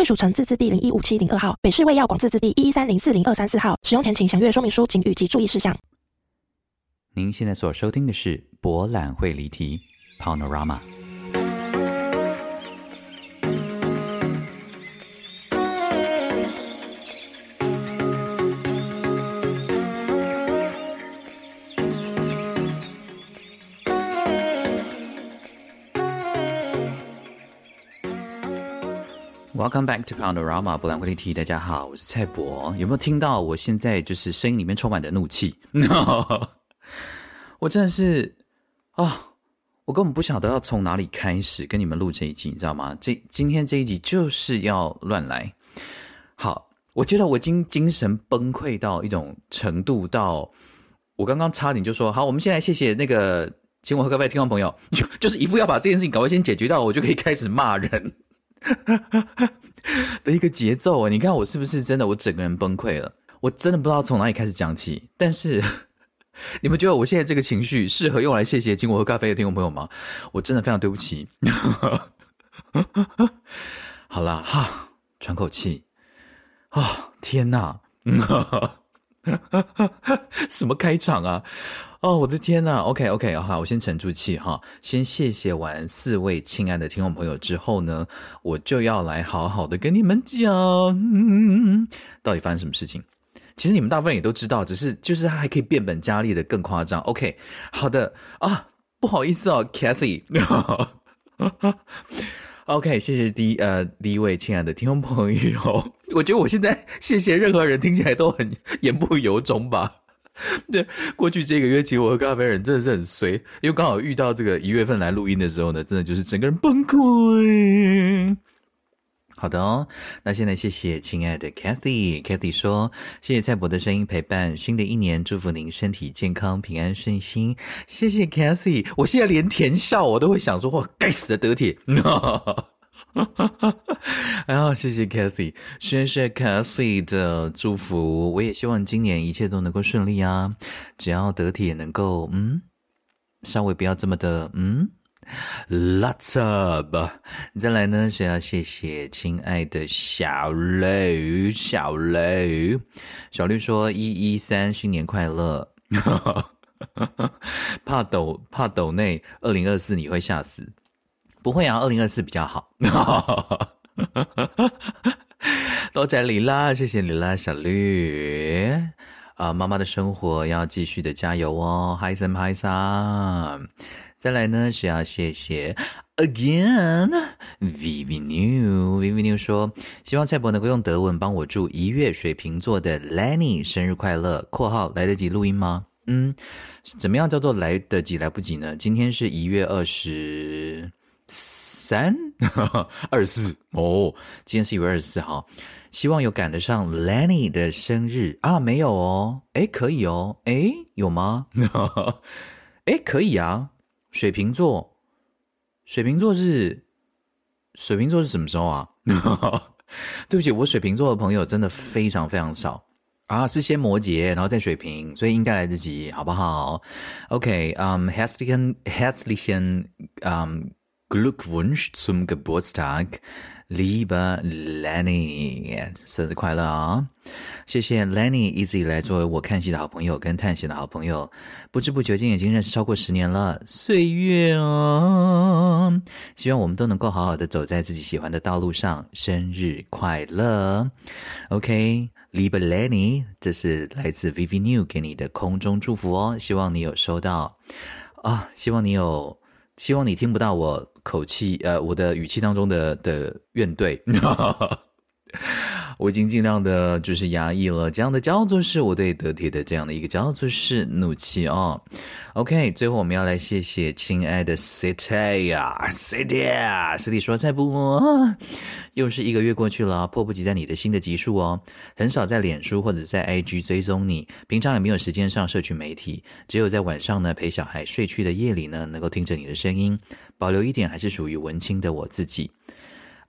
卫署城自治地零一五七零二号，北市卫药广自治地一一三零四零二三四号。使用前请详阅说明书、警语及注意事项。您现在所收听的是《博览会离题》（Panorama）。Welcome back to Panorama 博览会离题。大家好，我是蔡博。有没有听到我现在就是声音里面充满的怒气？No! 我真的是啊、我根本不晓得要从哪里开始跟你们录这一集，你知道吗？这今天这一集就是要乱来。好，我觉得我精精神崩溃到一种程度，到我刚刚差点就说好，我们现在谢谢那个请我喝咖啡的听众朋友，就就是一副要把这件事情赶快先解决掉，我就可以开始骂人。的一个节奏啊！你看我是不是真的？我整个人崩溃了。我真的不知道从哪里开始讲起。但是 你们觉得我现在这个情绪适合用来谢谢请我喝咖啡的听众朋友吗？我真的非常对不起。好啦，哈，喘口气。啊、哦，天哪！什么开场啊？哦，我的天呐！OK OK，好，我先沉住气哈，先谢谢完四位亲爱的听众朋友之后呢，我就要来好好的跟你们讲，到底发生什么事情。其实你们大部分也都知道，只是就是他还可以变本加厉的更夸张。OK，好的啊，不好意思哦，Cathy。OK，谢谢第一呃第一位亲爱的听众朋友，我觉得我现在谢谢任何人听起来都很言不由衷吧。对，过去这个月请我喝咖啡人真的是很衰，因为刚好遇到这个一月份来录音的时候呢，真的就是整个人崩溃。好的哦，那现在谢谢亲爱的 Cathy，Cathy 说谢谢蔡博的声音陪伴，新的一年祝福您身体健康、平安顺心。谢谢 Cathy，我现在连甜笑我都会想说，哇，该死的德铁。哈哈哈！哎呀，谢谢 Cathy，谢谢 Cathy 的祝福。我也希望今年一切都能够顺利啊！只要得体也能够，嗯，稍微不要这么的，嗯，Lots up。再来呢是要谢谢亲爱的小雷，小雷，小绿说一一三新年快乐。怕抖怕抖内二零二四你会吓死。不会啊，二零二四比较好。多谢你啦，谢谢你啦，小绿啊、妈妈的生活要继续的加油哦，嗨森嗨森。再来呢是要谢谢 again Vivi New Vivi New 说，希望蔡博能够用德文帮我祝一月水瓶座的 Lenny 生日快乐。括号来得及录音吗？嗯，怎么样叫做来得及来不及呢？今天是一月二十。三 二四哦，今天是一月二十四号，希望有赶得上 Lenny 的生日啊？没有哦，哎，可以哦，哎，有吗？哎，可以啊。水瓶座，水瓶座是水瓶座是什么时候啊？对不起，我水瓶座的朋友真的非常非常少啊，是先摩羯，然后再水瓶，所以应该来得及，好不好？OK，嗯、um,，herzlichen herzlichen 嗯。Glückwunsch zum Geburtstag, lieber Lenny，生日快乐啊！谢谢 Lenny 一直以来作为我看戏的好朋友跟探险的好朋友，不知不觉间已经认识超过十年了，岁月啊！希望我们都能够好好的走在自己喜欢的道路上，生日快乐！OK，lieber Lenny，这是来自 VV New 给你的空中祝福哦，希望你有收到啊，希望你有。希望你听不到我口气，呃，我的语气当中的的怨怼。我已经尽量的就是压抑了，这样的叫做是我对得体的这样的一个叫做是怒气哦。OK，最后我们要来谢谢亲爱的 City 呀，City 啊，City 说在不？又是一个月过去了，迫不及待你的新的集数哦。很少在脸书或者在 IG 追踪你，平常也没有时间上社群媒体，只有在晚上呢陪小孩睡去的夜里呢，能够听着你的声音，保留一点还是属于文青的我自己。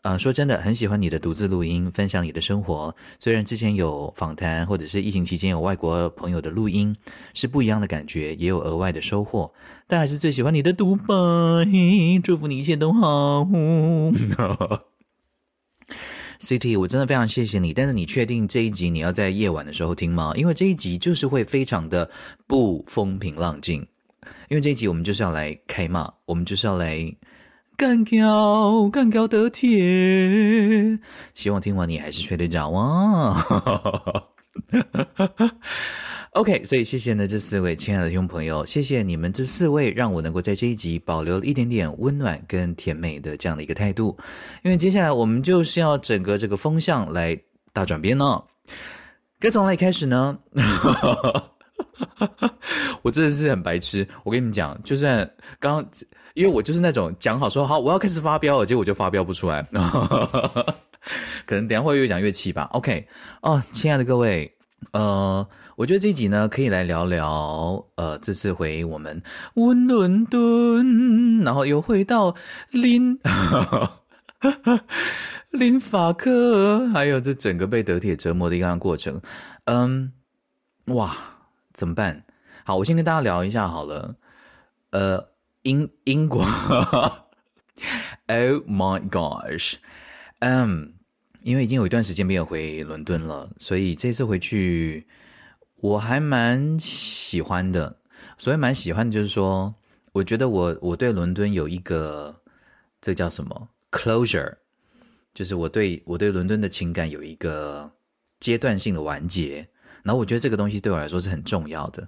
呃，说真的，很喜欢你的独自录音，分享你的生活。虽然之前有访谈，或者是疫情期间有外国朋友的录音，是不一样的感觉，也有额外的收获。但还是最喜欢你的独白，祝福你一切都好。City，我真的非常谢谢你。但是你确定这一集你要在夜晚的时候听吗？因为这一集就是会非常的不风平浪静。因为这一集我们就是要来开骂，我们就是要来。干掉，干掉的铁。希望听完你还是睡得着啊。OK，所以谢谢呢这四位亲爱的听众朋友，谢谢你们这四位，让我能够在这一集保留了一点点温暖跟甜美的这样的一个态度。因为接下来我们就是要整个这个风向来大转变呢。该从哪里开始呢？我真的是很白痴。我跟你们讲，就算刚。因为我就是那种讲好说好我要开始发飙了，结果我就发飙不出来，可能等下会越讲越气吧。OK，哦，亲爱的各位，呃，我觉得这集呢可以来聊聊，呃，这次回我们温伦敦，然后又回到林 林法克，还有这整个被德铁折磨的一个过程。嗯，哇，怎么办？好，我先跟大家聊一下好了，呃。英英国，Oh my gosh，嗯、因为已经有一段时间没有回伦敦了，所以这次回去我还蛮喜欢的。所以蛮喜欢的就是说，我觉得我我对伦敦有一个这叫什么 closure，就是我对我对伦敦的情感有一个阶段性的完结。然后我觉得这个东西对我来说是很重要的，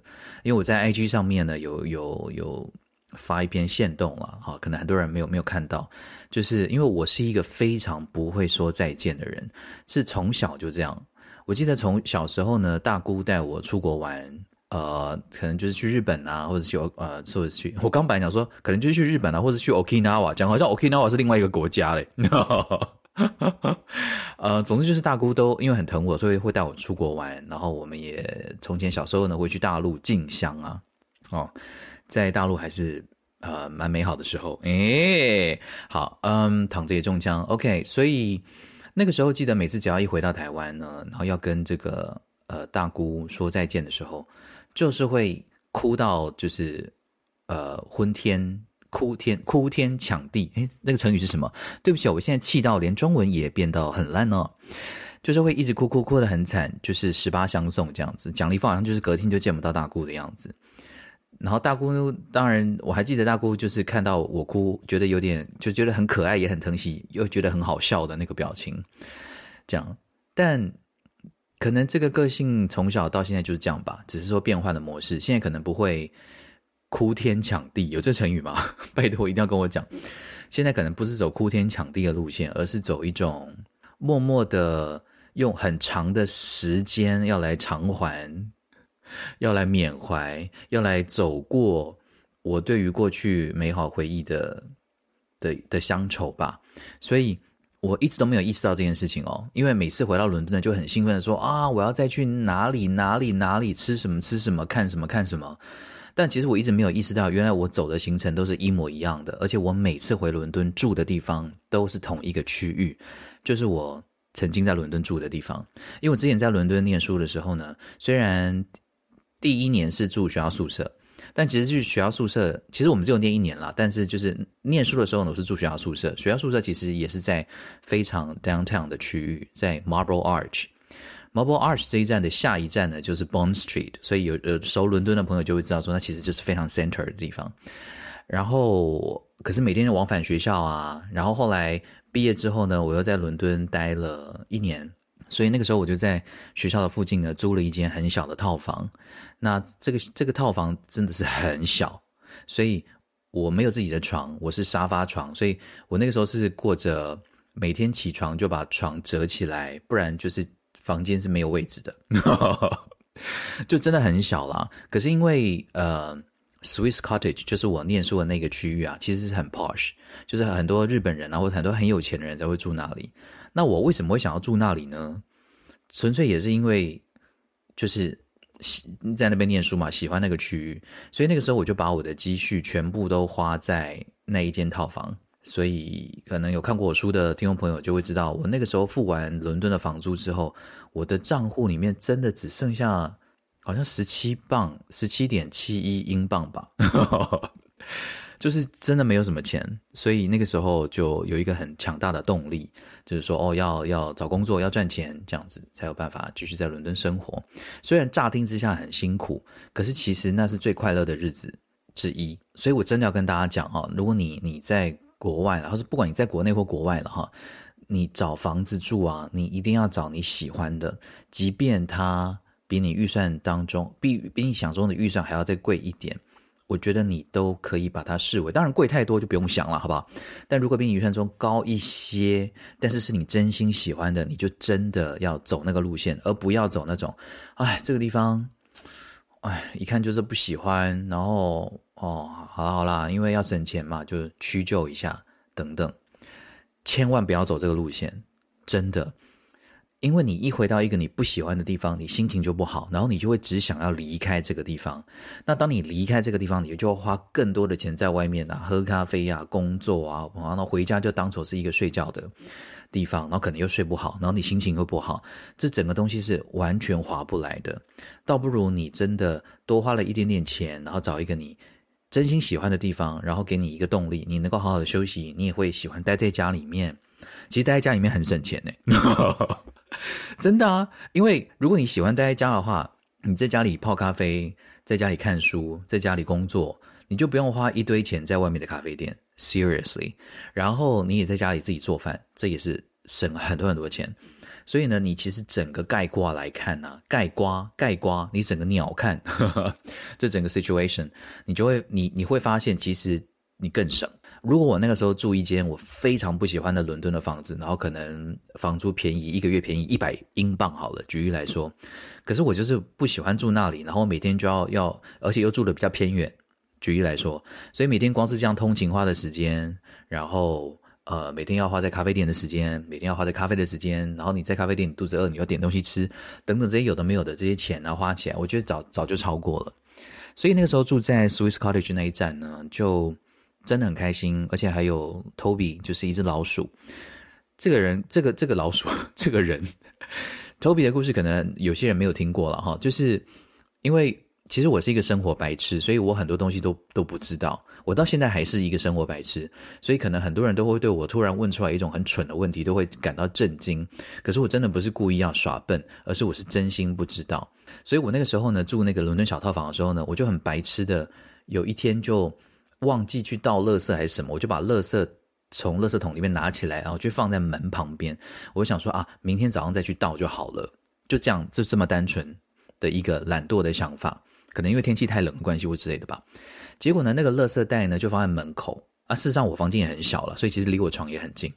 因为我在 IG 上面呢有有有。发一篇限动了，哈，可能很多人没有没有看到，就是因为我是一个非常不会说再见的人，是从小就这样。我记得从小时候呢，大姑带我出国玩，呃，可能就是去日本啊，或者去呃，或者去，我刚本来讲说，可能就是去日本啊，或者去 Okinawa，讲好像 Okinawa 是另外一个国家嘞。哈 呃，总之就是大姑都因为很疼我，所以会带我出国玩。然后我们也从前小时候呢，会去大陆进香啊，哦。在大陆还是呃蛮美好的时候，诶，好，嗯，躺着也中枪，OK，所以那个时候记得每次只要一回到台湾呢，然后要跟这个呃大姑说再见的时候，就是会哭到就是呃昏天哭天哭天抢地，诶，那个成语是什么？对不起，我现在气到连中文也变到很烂哦，就是会一直哭哭哭得很惨，就是十八相送这样子，讲了一副好像就是隔天就见不到大姑的样子。然后大姑当然我还记得大姑就是看到我哭，觉得有点就觉得很可爱，也很疼惜，又觉得很好笑的那个表情，这样。但可能这个个性从小到现在就是这样吧，只是说变换的模式。现在可能不会哭天抢地，有这成语吗？拜托一定要跟我讲。现在可能不是走哭天抢地的路线，而是走一种默默的用很长的时间要来偿还。要来缅怀，要来走过我对于过去美好回忆的的的乡愁吧，所以我一直都没有意识到这件事情哦。因为每次回到伦敦呢，就很兴奋的说啊，我要再去哪里哪里哪里吃什么吃什么看什么看什么。但其实我一直没有意识到，原来我走的行程都是一模一样的，而且我每次回伦敦住的地方都是同一个区域，就是我曾经在伦敦住的地方。因为我之前在伦敦念书的时候呢，虽然第一年是住学校宿舍，但其实去学校宿舍，其实我们只有念一年啦。但是就是念书的时候呢，我是住学校宿舍。学校宿舍其实也是在非常 downtown 的区域，在 Marble Arch。Marble Arch 这一站的下一站呢，就是 Bond Street。所以有呃熟伦敦的朋友就会知道说，那其实就是非常 center 的地方。然后可是每天往返学校啊，然后后来毕业之后呢，我又在伦敦待了一年。所以那个时候我就在学校的附近呢，租了一间很小的套房。那这个 这个套房真的是很小，所以我没有自己的床，我是沙发床。所以我那个时候是过着每天起床就把床折起来，不然就是房间是没有位置的，就真的很小啦。可是因为呃，Swiss Cottage 就是我念书的那个区域啊，其实是很 posh，就是很多日本人啊，或者很多很有钱的人才会住那里。那我为什么会想要住那里呢？纯粹也是因为就是喜在那边念书嘛，喜欢那个区域，所以那个时候我就把我的积蓄全部都花在那一间套房。所以，可能有看过我书的听众朋友就会知道，我那个时候付完伦敦的房租之后，我的账户里面真的只剩下好像十七镑，十七点七一英镑吧，就是真的没有什么钱。所以那个时候就有一个很强大的动力，就是说，哦，要要找工作，要赚钱，这样子才有办法继续在伦敦生活。虽然乍听之下很辛苦，可是其实那是最快乐的日子之一。所以我真的要跟大家讲哈，如果你你在国外了，或是不管你在国内或国外了哈，你找房子住啊，你一定要找你喜欢的，即便它比你预算当中比比你想中的预算还要再贵一点，我觉得你都可以把它视为，当然贵太多就不用想了，好不好？但如果比你预算中高一些，但是是你真心喜欢的，你就真的要走那个路线，而不要走那种，哎，这个地方，哎，一看就是不喜欢，然后。哦，好啦好啦，因为要省钱嘛，就屈就一下等等，千万不要走这个路线，真的，因为你一回到一个你不喜欢的地方，你心情就不好，然后你就会只想要离开这个地方。那当你离开这个地方，你就会花更多的钱在外面啊，喝咖啡啊，工作啊，然后回家就当做是一个睡觉的地方，然后可能又睡不好，然后你心情又不好，这整个东西是完全划不来的。倒不如你真的多花了一点点钱，然后找一个你。真心喜欢的地方，然后给你一个动力，你能够好好的休息，你也会喜欢待在家里面。其实待在家里面很省钱呢，真的啊！因为如果你喜欢待在家的话，你在家里泡咖啡，在家里看书，在家里工作，你就不用花一堆钱在外面的咖啡店。Seriously，然后你也在家里自己做饭，这也是省了很多很多钱。所以呢，你其实整个概括来看呢、啊，概括概括，你整个鸟看呵呵 这整个 situation，你就会你你会发现，其实你更省。如果我那个时候住一间我非常不喜欢的伦敦的房子，然后可能房租便宜，一个月便宜一百英镑好了，举例来说，可是我就是不喜欢住那里，然后每天就要要，而且又住的比较偏远，举例来说，所以每天光是这样通勤花的时间，然后。呃，每天要花在咖啡店的时间，每天要花在咖啡的时间，然后你在咖啡店你肚子饿，你要点东西吃，等等这些有的没有的这些钱呢，花起来，我觉得早早就超过了。所以那个时候住在 Swiss Cottage 那一站呢，就真的很开心，而且还有 Toby，就是一只老鼠。这个人，这个这个老鼠，这个人，Toby 的故事可能有些人没有听过了哈，就是因为。其实我是一个生活白痴，所以我很多东西都都不知道。我到现在还是一个生活白痴，所以可能很多人都会对我突然问出来一种很蠢的问题，都会感到震惊。可是我真的不是故意要耍笨，而是我是真心不知道。所以我那个时候呢，住那个伦敦小套房的时候呢，我就很白痴的，有一天就忘记去倒垃圾还是什么，我就把垃圾从垃圾桶里面拿起来，然后就放在门旁边。我想说啊，明天早上再去倒就好了，就这样，就这么单纯的一个懒惰的想法。可能因为天气太冷的关系或之类的吧，结果呢，那个垃圾袋呢就放在门口啊。事实上，我房间也很小了，所以其实离我床也很近。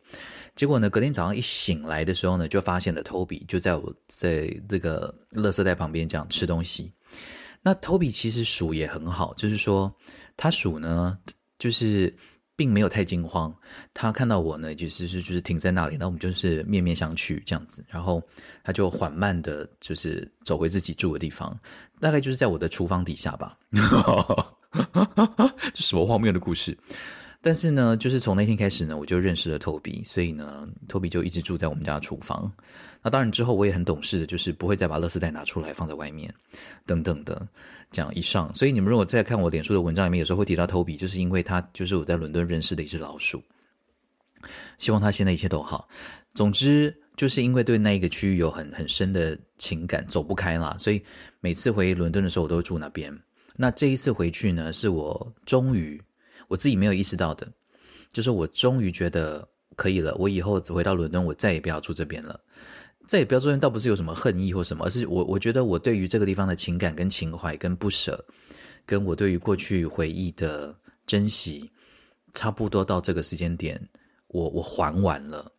结果呢，隔天早上一醒来的时候呢，就发现了 Toby 就在我在这个垃圾袋旁边这样吃东西。那 Toby 其实鼠也很好，就是说他鼠呢，就是。并没有太惊慌，他看到我呢，就是是就是停在那里，那我们就是面面相觑这样子，然后他就缓慢的，就是走回自己住的地方，大概就是在我的厨房底下吧，这什么荒谬的故事？但是呢，就是从那天开始呢，我就认识了 Toby，所以呢，Toby 就一直住在我们家厨房。那当然之后我也很懂事的，就是不会再把垃圾袋拿出来放在外面，等等的这样以上。所以你们如果再看我脸书的文章里面，有时候会提到 Toby，就是因为他就是我在伦敦认识的一只老鼠。希望他现在一切都好。总之，就是因为对那一个区域有很很深的情感，走不开啦。所以每次回伦敦的时候，我都会住那边。那这一次回去呢，是我终于。我自己没有意识到的，就是我终于觉得可以了。我以后只回到伦敦，我再也不要住这边了。再也不要住这边，倒不是有什么恨意或什么，而是我我觉得我对于这个地方的情感跟情怀跟不舍，跟我对于过去回忆的珍惜，差不多到这个时间点，我我还完了。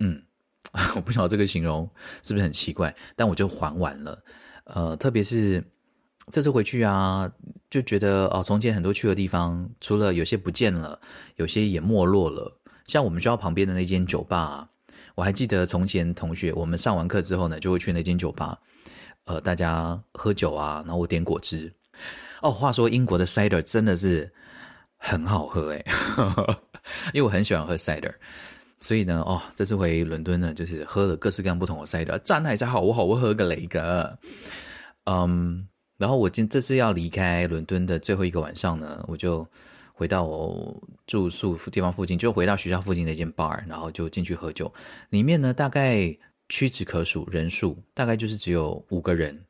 嗯，我不晓得这个形容是不是很奇怪，但我就还完了。呃，特别是这次回去啊，就觉得哦，从前很多去的地方，除了有些不见了，有些也没落了。像我们学校旁边的那间酒吧啊，我还记得从前同学，我们上完课之后呢，就会去那间酒吧，呃，大家喝酒啊，然后我点果汁。哦，话说英国的 cider 真的是很好喝诶，因为我很喜欢喝 cider，所以呢，哦，这次回伦敦呢，就是喝了各式各样不同的 cider，真系真好，好喝个雷个。嗯，然后我今这次要离开伦敦的最后一个晚上呢，我就。回到我住宿地方附近，就回到学校附近的一间 bar，然后就进去喝酒。里面呢，大概屈指可数，人数大概就是只有五个人，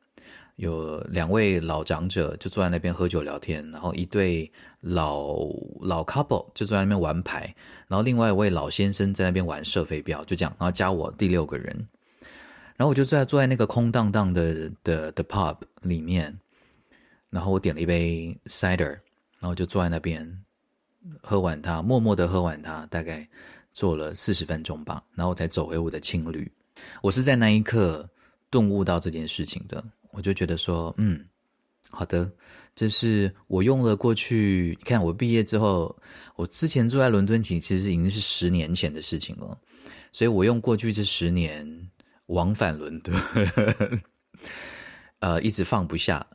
有两位老长者就坐在那边喝酒聊天，然后一对老老 couple 就坐在那边玩牌，然后另外一位老先生在那边玩射飞镖，就这样，然后加我第六个人，然后我就坐在坐在那个空荡荡的的的 pub 里面，然后我点了一杯 cider。然后就坐在那边喝完它，默默的喝完它，大概坐了四十分钟吧，然后我才走回我的青旅。我是在那一刻顿悟到这件事情的，我就觉得说，嗯，好的，这是我用了过去。你看我毕业之后，我之前住在伦敦，其实已经是十年前的事情了，所以我用过去这十年往返伦 敦，呃，一直放不下，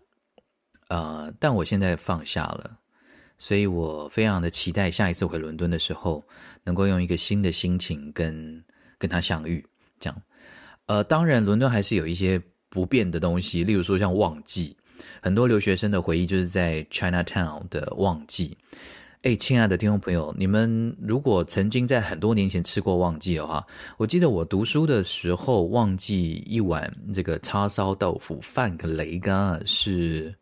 呃，但我现在放下了。所以我非常的期待下一次回伦敦的时候，能够用一个新的心情跟跟他相遇。这样，呃，当然伦敦还是有一些不变的东西，例如说像旺季，很多留学生的回忆就是在 Chinatown 的旺季。诶，亲爱的听众朋友，你们如果曾经在很多年前吃过旺季的话，我记得我读书的时候，旺季一碗这个叉烧豆腐饭个雷干是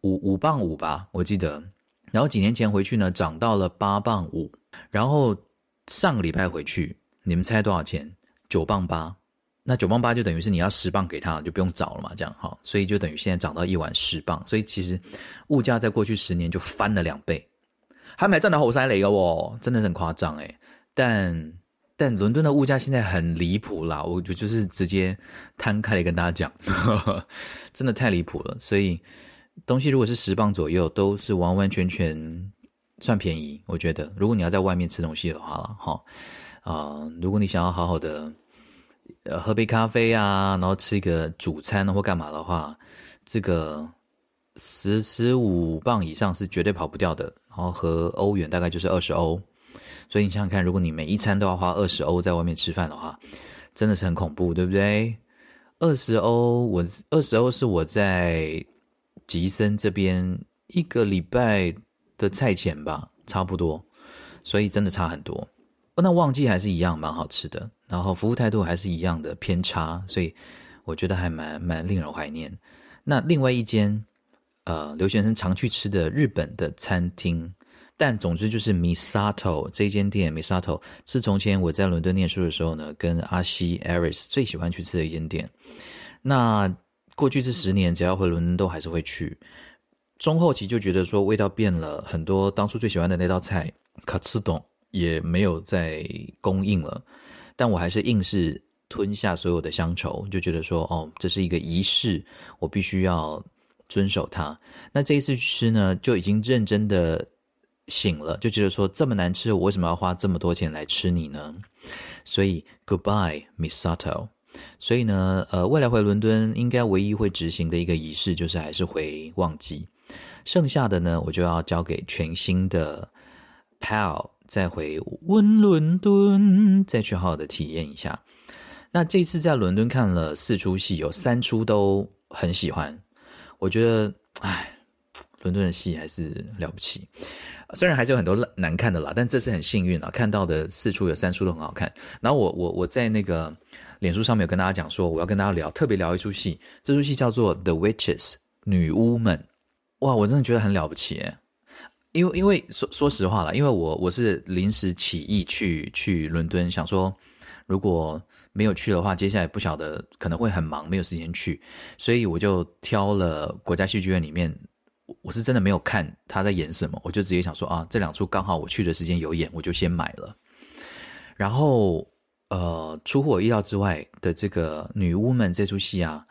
五五磅五吧，我记得。然后几年前回去呢，涨到了八磅五。然后上个礼拜回去，你们猜多少钱？九磅八。那九磅八就等于是你要十磅给他，就不用找了嘛，这样哈。所以就等于现在涨到一碗十磅。所以其实物价在过去十年就翻了两倍。他们还买站的后塞雷哦，真的很夸张诶。但但伦敦的物价现在很离谱啦，我就就是直接摊开来跟大家讲，呵 呵真的太离谱了。所以。东西如果是十磅左右，都是完完全全算便宜。我觉得，如果你要在外面吃东西的话了，哈，啊，如果你想要好好的，呃，喝杯咖啡啊，然后吃一个主餐或干嘛的话，这个十十五磅以上是绝对跑不掉的。然后和欧元大概就是二十欧，所以你想想看，如果你每一餐都要花二十欧在外面吃饭的话，真的是很恐怖，对不对？二十欧，我二十欧是我在。吉森这边一个礼拜的菜钱吧，差不多，所以真的差很多。那旺季还是一样蛮好吃的，然后服务态度还是一样的偏差，所以我觉得还蛮蛮令人怀念。那另外一间呃留学生常去吃的日本的餐厅，但总之就是 Misato 这间店，Misato 是从前我在伦敦念书的时候呢，跟阿西 Aris 最喜欢去吃的一间店。那过去这十年，只要回伦敦都还是会去。中后期就觉得说味道变了很多，当初最喜欢的那道菜卡茨丼也没有再供应了。但我还是硬是吞下所有的乡愁，就觉得说哦，这是一个仪式，我必须要遵守它。那这一次去吃呢，就已经认真的醒了，就觉得说这么难吃，我为什么要花这么多钱来吃你呢？所以 Goodbye Misato。所以呢，呃，未来回伦敦应该唯一会执行的一个仪式，就是还是回旺季。剩下的呢，我就要交给全新的 Pal 再回温伦敦，再去好好的体验一下。那这次在伦敦看了四出戏，有三出都很喜欢。我觉得，哎，伦敦的戏还是了不起。虽然还是有很多难看的啦，但这次很幸运啊，看到的四处有三出都很好看。然后我我我在那个。脸书上面有跟大家讲说，我要跟大家聊，特别聊一出戏，这出戏叫做《The Witches》女巫们。哇，我真的觉得很了不起耶！因为因为说说实话啦，因为我我是临时起意去去伦敦，想说如果没有去的话，接下来不晓得可能会很忙，没有时间去，所以我就挑了国家戏剧院里面，我是真的没有看他在演什么，我就直接想说啊，这两出刚好我去的时间有演，我就先买了，然后。呃，出乎我意料之外的这个女巫们这出戏啊，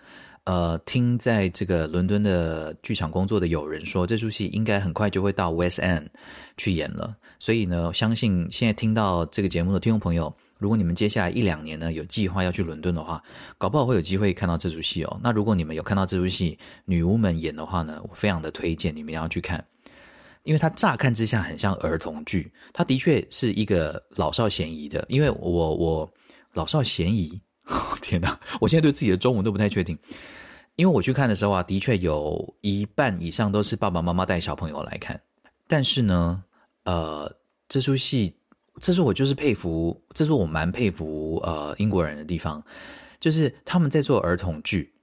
呃，听在这个伦敦的剧场工作的友人说，这出戏应该很快就会到 West End 去演了。所以呢，相信现在听到这个节目的听众朋友，如果你们接下来一两年呢有计划要去伦敦的话，搞不好会有机会看到这出戏哦。那如果你们有看到这出戏女巫们演的话呢，我非常的推荐你们要去看。因为它乍看之下很像儿童剧，它的确是一个老少咸宜的。因为我我老少咸宜，天哪！我现在对自己的中文都不太确定。因为我去看的时候啊，的确有一半以上都是爸爸妈妈带小朋友来看。但是呢，呃，这出戏，这是我就是佩服，这是我蛮佩服呃英国人的地方，就是他们在做儿童剧，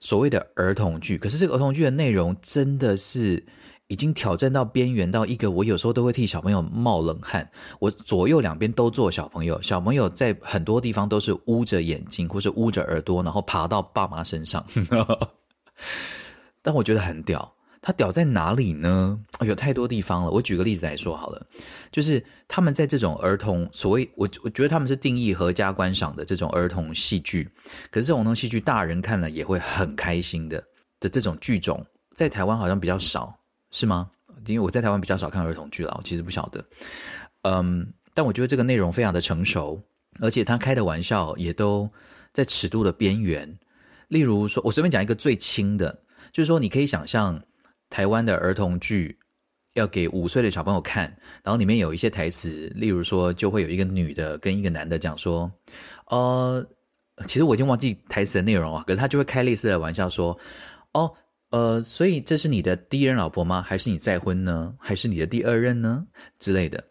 所谓的儿童剧，可是这个儿童剧的内容真的是。已经挑战到边缘，到一个我有时候都会替小朋友冒冷汗。我左右两边都做小朋友，小朋友在很多地方都是捂着眼睛或是捂着耳朵，然后爬到爸妈身上。但我觉得很屌，他屌在哪里呢？有太多地方了。我举个例子来说好了，就是他们在这种儿童所谓我我觉得他们是定义合家观赏的这种儿童戏剧，可是这种儿童戏剧大人看了也会很开心的的这种剧种，在台湾好像比较少。是吗？因为我在台湾比较少看儿童剧了，我其实不晓得。嗯，但我觉得这个内容非常的成熟，而且他开的玩笑也都在尺度的边缘。例如说，我随便讲一个最轻的，就是说，你可以想象台湾的儿童剧要给五岁的小朋友看，然后里面有一些台词，例如说，就会有一个女的跟一个男的讲说，呃，其实我已经忘记台词的内容啊，可是他就会开类似的玩笑说，哦。呃，所以这是你的第一任老婆吗？还是你再婚呢？还是你的第二任呢？之类的，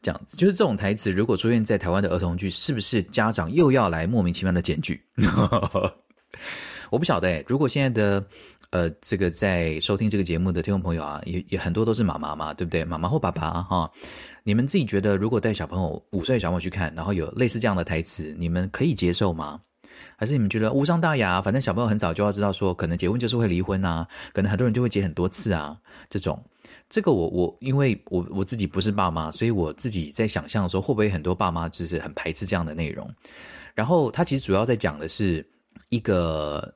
这样子，就是这种台词，如果出现在台湾的儿童剧，是不是家长又要来莫名其妙的检举？我不晓得，如果现在的呃，这个在收听这个节目的听众朋友啊，也也很多都是妈妈嘛，对不对？妈妈或爸爸哈，你们自己觉得，如果带小朋友五岁小朋友去看，然后有类似这样的台词，你们可以接受吗？还是你们觉得无伤大雅？反正小朋友很早就要知道说，可能结婚就是会离婚啊，可能很多人就会结很多次啊。这种，这个我我因为我我自己不是爸妈，所以我自己在想象的时候，会不会很多爸妈就是很排斥这样的内容？然后他其实主要在讲的是一个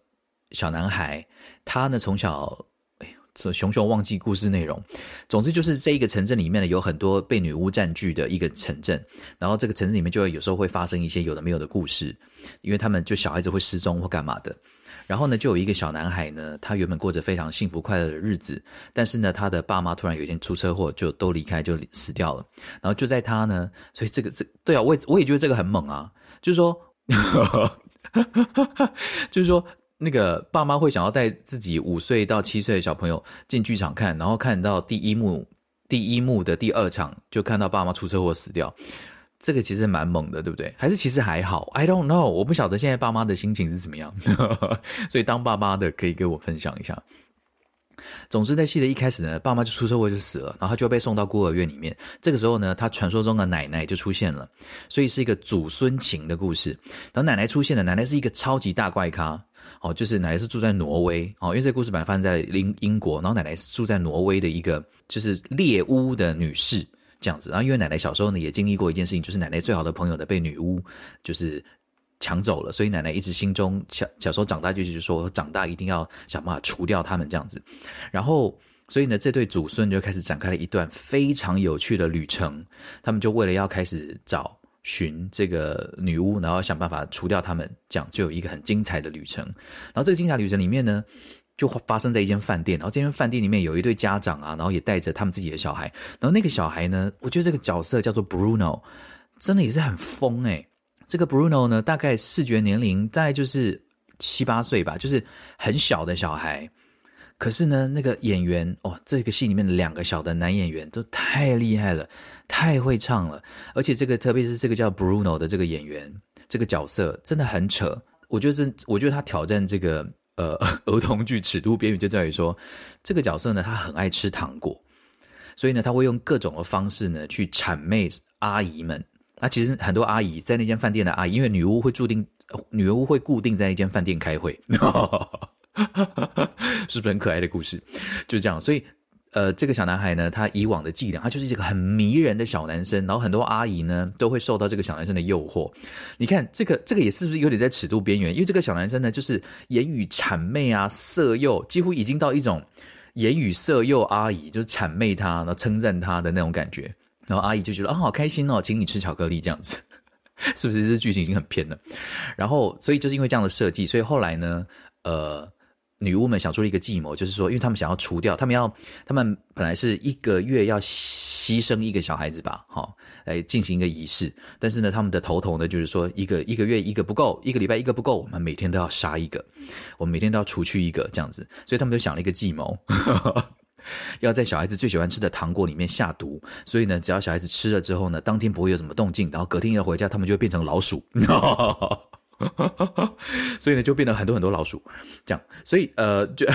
小男孩，他呢从小。哎这熊熊忘记故事内容，总之就是这一个城镇里面呢，有很多被女巫占据的一个城镇，然后这个城镇里面就会有时候会发生一些有的没有的故事，因为他们就小孩子会失踪或干嘛的，然后呢就有一个小男孩呢，他原本过着非常幸福快乐的日子，但是呢他的爸妈突然有一天出车祸就都离开就死掉了，然后就在他呢，所以这个这对啊，我也我也觉得这个很猛啊，就是说，就是说。那个爸妈会想要带自己五岁到七岁的小朋友进剧场看，然后看到第一幕，第一幕的第二场就看到爸妈出车祸死掉，这个其实蛮猛的，对不对？还是其实还好？I don't know，我不晓得现在爸妈的心情是怎么样，所以当爸妈的可以给我分享一下。总之，在戏的一开始呢，爸妈就出车祸就死了，然后他就被送到孤儿院里面。这个时候呢，他传说中的奶奶就出现了，所以是一个祖孙情的故事。然后奶奶出现了，奶奶是一个超级大怪咖。哦，就是奶奶是住在挪威哦，因为这个故事本来发生在英英国，然后奶奶是住在挪威的一个就是猎巫的女士这样子。然后因为奶奶小时候呢也经历过一件事情，就是奶奶最好的朋友的被女巫就是抢走了，所以奶奶一直心中小小时候长大就是说长大一定要想办法除掉他们这样子。然后所以呢，这对祖孙就开始展开了一段非常有趣的旅程。他们就为了要开始找。寻这个女巫，然后想办法除掉他们，这样就有一个很精彩的旅程。然后这个精彩旅程里面呢，就发生在一间饭店。然后这间饭店里面有一对家长啊，然后也带着他们自己的小孩。然后那个小孩呢，我觉得这个角色叫做 Bruno，真的也是很疯诶。这个 Bruno 呢，大概视觉年龄大概就是七八岁吧，就是很小的小孩。可是呢，那个演员哦，这个戏里面的两个小的男演员都太厉害了，太会唱了。而且这个，特别是这个叫 Bruno 的这个演员，这个角色真的很扯。我觉得是，我觉得他挑战这个呃 儿童剧尺度边缘就在于说，这个角色呢，他很爱吃糖果，所以呢，他会用各种的方式呢去谄媚阿姨们。那其实很多阿姨在那间饭店的阿姨，因为女巫会注定，女巫会固定在一间饭店开会。是不是很可爱的故事？就是这样，所以呃，这个小男孩呢，他以往的伎俩，他就是一个很迷人的小男生，然后很多阿姨呢都会受到这个小男生的诱惑。你看，这个这个也是不是有点在尺度边缘？因为这个小男生呢，就是言语谄媚啊，色诱，几乎已经到一种言语色诱阿姨，就是谄媚他，然后称赞他的那种感觉。然后阿姨就觉得啊，好开心哦，请你吃巧克力这样子，是不是？这剧情已经很偏了。然后，所以就是因为这样的设计，所以后来呢，呃。女巫们想出了一个计谋，就是说，因为他们想要除掉，他们要，他们本来是一个月要牺牲一个小孩子吧，好，来进行一个仪式。但是呢，他们的头头呢，就是说，一个一个月一个不够，一个礼拜一个不够，我们每天都要杀一个，我们每天都要除去一个这样子。所以他们就想了一个计谋，要在小孩子最喜欢吃的糖果里面下毒。所以呢，只要小孩子吃了之后呢，当天不会有什么动静，然后隔天要回家，他们就会变成老鼠。所以呢，就变得很多很多老鼠，这样。所以呃，就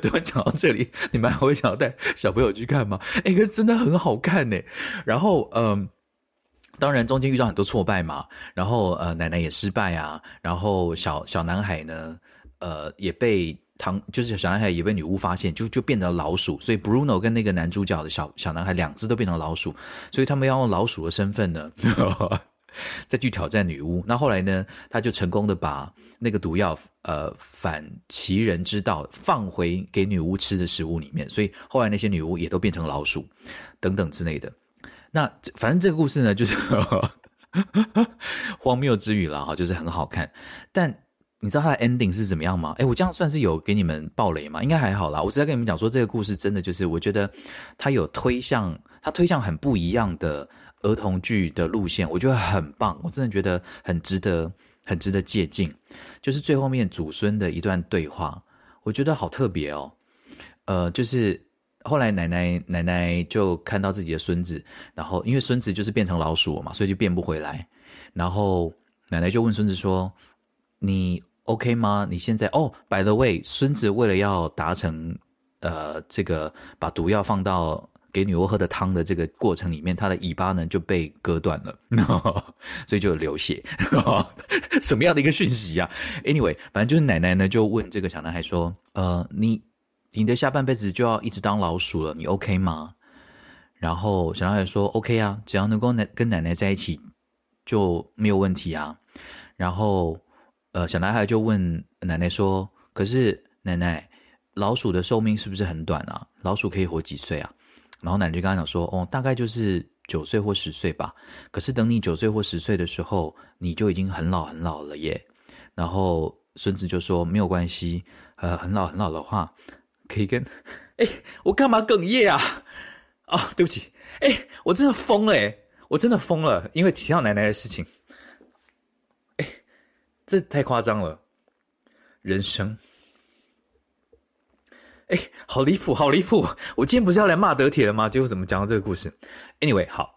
突然讲到这里，你们还会想要带小朋友去看吗？哎，可是真的很好看呢。然后嗯、呃，当然中间遇到很多挫败嘛。然后呃，奶奶也失败啊。然后小小男孩呢，呃，也被唐，就是小男孩也被女巫发现，就就变成老鼠。所以 Bruno 跟那个男主角的小小男孩两只都变成老鼠。所以他们要用老鼠的身份呢。再去挑战女巫，那后来呢？他就成功的把那个毒药，呃，反其人之道放回给女巫吃的食物里面，所以后来那些女巫也都变成老鼠，等等之类的。那反正这个故事呢，就是 荒谬之语了哈，就是很好看。但你知道它的 ending 是怎么样吗？诶，我这样算是有给你们爆雷吗？应该还好啦。我只在跟你们讲说，这个故事真的就是，我觉得它有推向，它推向很不一样的。儿童剧的路线，我觉得很棒，我真的觉得很值得，很值得借鉴。就是最后面祖孙的一段对话，我觉得好特别哦。呃，就是后来奶奶奶奶就看到自己的孙子，然后因为孙子就是变成老鼠了嘛，所以就变不回来。然后奶奶就问孙子说：“你 OK 吗？你现在哦，by the way，孙子为了要达成呃这个把毒药放到。”给女巫喝的汤的这个过程里面，他的尾巴呢就被割断了，所以就流血。什么样的一个讯息呀？Anyway，反正就是奶奶呢就问这个小男孩说：“呃，你你的下半辈子就要一直当老鼠了，你 OK 吗？”然后小男孩说：“OK 啊，只要能够奶跟奶奶在一起就没有问题啊。”然后呃，小男孩就问奶奶说：“可是奶奶，老鼠的寿命是不是很短啊？老鼠可以活几岁啊？”然后奶奶就跟他讲说：“哦，大概就是九岁或十岁吧。可是等你九岁或十岁的时候，你就已经很老很老了耶。”然后孙子就说：“没有关系，呃，很老很老的话，可以跟……哎，我干嘛哽咽啊？哦，对不起，哎，我真的疯了，哎，我真的疯了，因为提到奶奶的事情。哎，这太夸张了，人生。”哎，好离谱，好离谱！我今天不是要来骂德铁了吗？结果怎么讲到这个故事？Anyway，好，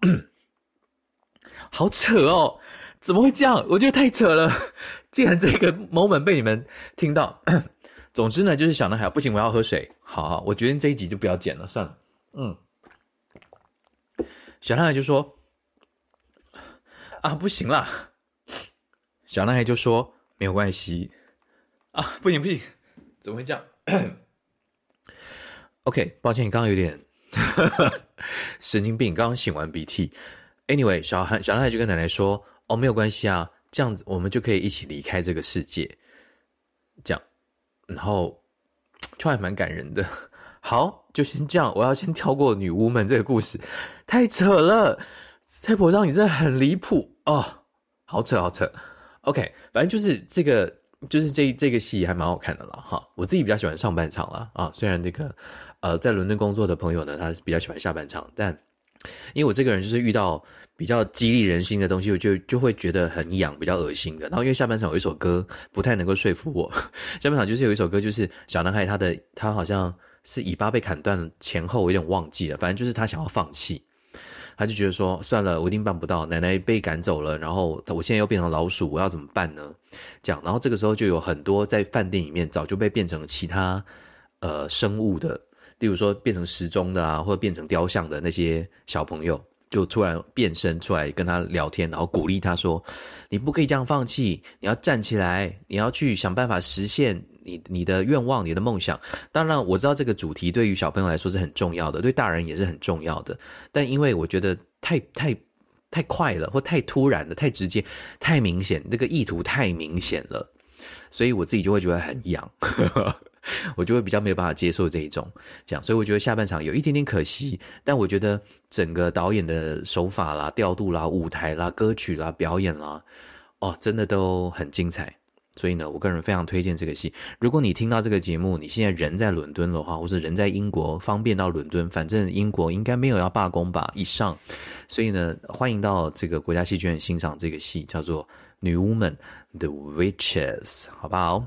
好扯哦，怎么会这样？我觉得太扯了。既然这个 moment 被你们听到，总之呢，就是小男孩不行，我要喝水。好，好，我决定这一集就不要剪了，算了。嗯，小男孩就说：“啊，不行啦。”小男孩就说：“没有关系。”啊，不行不行，怎么会这样？OK，抱歉，你刚刚有点 神经病，刚刚擤完鼻涕。Anyway，小孩小男孩就跟奶奶说：“哦，没有关系啊，这样子我们就可以一起离开这个世界。”这样，然后就还蛮感人的。好，就先这样，我要先跳过女巫们这个故事，太扯了。蔡婆让你真的很离谱哦，好扯好扯。OK，反正就是这个，就是这这个戏还蛮好看的了哈。我自己比较喜欢上半场了啊，虽然那个。呃，在伦敦工作的朋友呢，他比较喜欢下半场，但因为我这个人就是遇到比较激励人心的东西，我就就会觉得很痒，比较恶心的。然后因为下半场有一首歌不太能够说服我，下半场就是有一首歌，就是小男孩他的他好像是尾巴被砍断前后，我有点忘记了，反正就是他想要放弃，他就觉得说算了，我一定办不到，奶奶被赶走了，然后我现在又变成老鼠，我要怎么办呢？这样，然后这个时候就有很多在饭店里面早就被变成其他呃生物的。例如说变成时钟的啊，或者变成雕像的那些小朋友，就突然变身出来跟他聊天，然后鼓励他说：“你不可以这样放弃，你要站起来，你要去想办法实现你你的愿望、你的梦想。当然，我知道这个主题对于小朋友来说是很重要的，对大人也是很重要的。但因为我觉得太太太快了，或太突然了，太直接、太明显，那个意图太明显了，所以我自己就会觉得很痒。我就会比较没有办法接受这一种这样，所以我觉得下半场有一点点可惜，但我觉得整个导演的手法啦、调度啦、舞台啦、歌曲啦、表演啦，哦，真的都很精彩。所以呢，我个人非常推荐这个戏。如果你听到这个节目，你现在人在伦敦的话，或是人在英国，方便到伦敦，反正英国应该没有要罢工吧以上，所以呢，欢迎到这个国家戏剧院欣赏这个戏，叫做《女巫们》The Witches，好不好？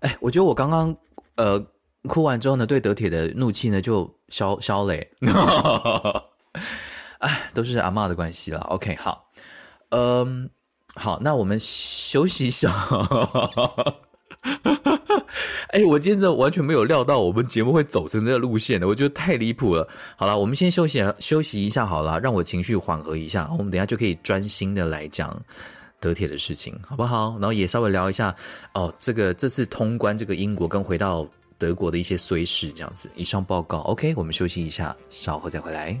哎，我觉得我刚刚。呃，哭完之后呢，对德铁的怒气呢就消消了。哎，都是阿妈的关系了。OK，好，嗯，好，那我们休息一下。哎，我今天真的完全没有料到我们节目会走成这个路线的，我觉得太离谱了。好了，我们先休息休息一下好了，让我情绪缓和一下，我们等一下就可以专心的来讲。德铁的事情好不好？然后也稍微聊一下哦，这个这次通关这个英国跟回到德国的一些衰事，这样子。以上报告，OK，我们休息一下，稍后再回来。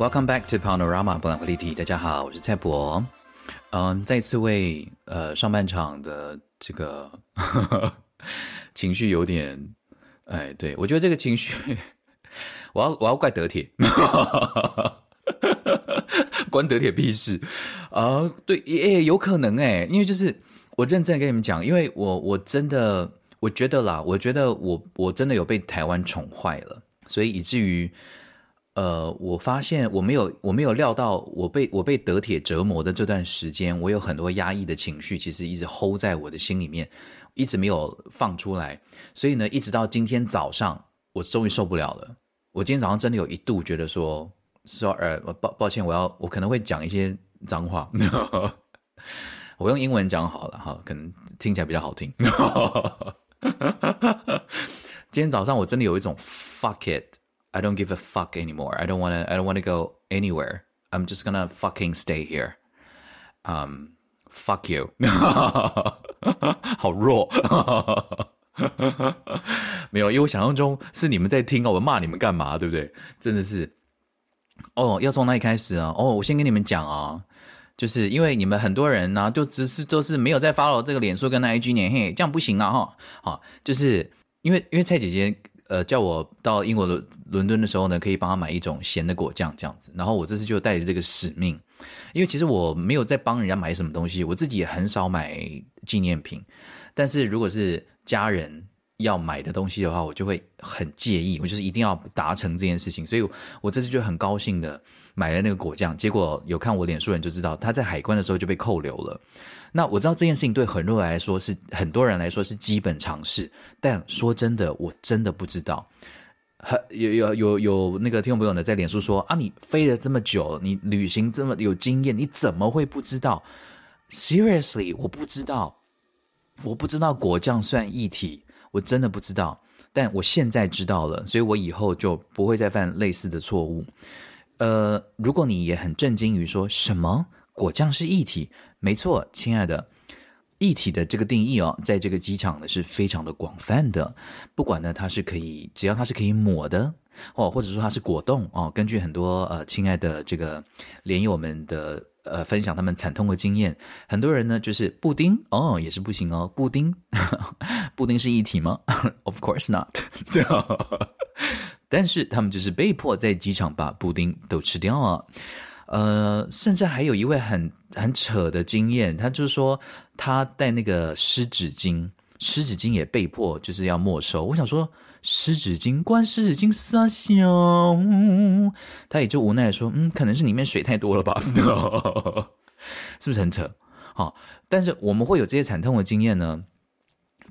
Welcome back to Panorama 柏览会立体。大家好，我是蔡博。嗯，再次为呃上半场的这个 情绪有点，哎，对，我觉得这个情绪，我要我要怪德铁，关德铁屁事啊、呃！对，也有可能哎，因为就是我认真跟你们讲，因为我我真的我觉得啦，我觉得我我真的有被台湾宠坏了，所以以至于。呃，我发现我没有我没有料到我被我被德铁折磨的这段时间，我有很多压抑的情绪，其实一直 hold 在我的心里面，一直没有放出来。所以呢，一直到今天早上，我终于受不了了。我今天早上真的有一度觉得说，sorry，抱抱歉，我要我可能会讲一些脏话，我用英文讲好了哈，可能听起来比较好听。今天早上我真的有一种 fuck it。I don't give a fuck anymore. I don't wanna. I don't wanna go anywhere. I'm just gonna fucking stay here. Um, fuck you. 好弱。没有，因为我想象中是你们在听哦，我骂你们干嘛？对不对？真的是。哦，要从哪里开始啊？哦，我先跟你们讲啊，就是因为你们很多人呢、啊，就只是就是没有在 follow 这个脸书跟 IG 呢，嘿，这样不行啊哈。好，就是因为因为蔡姐姐。 呃，叫我到英国伦伦敦的时候呢，可以帮他买一种咸的果酱这样子。然后我这次就带着这个使命，因为其实我没有在帮人家买什么东西，我自己也很少买纪念品。但是如果是家人要买的东西的话，我就会很介意，我就是一定要达成这件事情。所以我这次就很高兴的买了那个果酱。结果有看我脸书人就知道，他在海关的时候就被扣留了。那我知道这件事情对很多人来说是很多人来说是基本常识，但说真的，我真的不知道。有有有有那个听众朋友呢，在脸书说啊，你飞了这么久，你旅行这么有经验，你怎么会不知道？Seriously，我不知道，我不知道果酱算液体，我真的不知道。但我现在知道了，所以我以后就不会再犯类似的错误。呃，如果你也很震惊于说什么果酱是液体？没错，亲爱的，液体的这个定义哦，在这个机场呢是非常的广泛的。不管呢它是可以，只要它是可以抹的哦，或者说它是果冻哦。根据很多呃亲爱的这个连友们的呃分享，他们惨痛的经验，很多人呢就是布丁哦也是不行哦，布丁 布丁是一体吗？Of course not。对啊，但是他们就是被迫在机场把布丁都吃掉了。呃，甚至还有一位很很扯的经验，他就是说他带那个湿纸巾，湿纸巾也被迫就是要没收。我想说，湿纸巾关湿纸巾啥小，他也就无奈说，嗯，可能是里面水太多了吧，是不是很扯？好，但是我们会有这些惨痛的经验呢，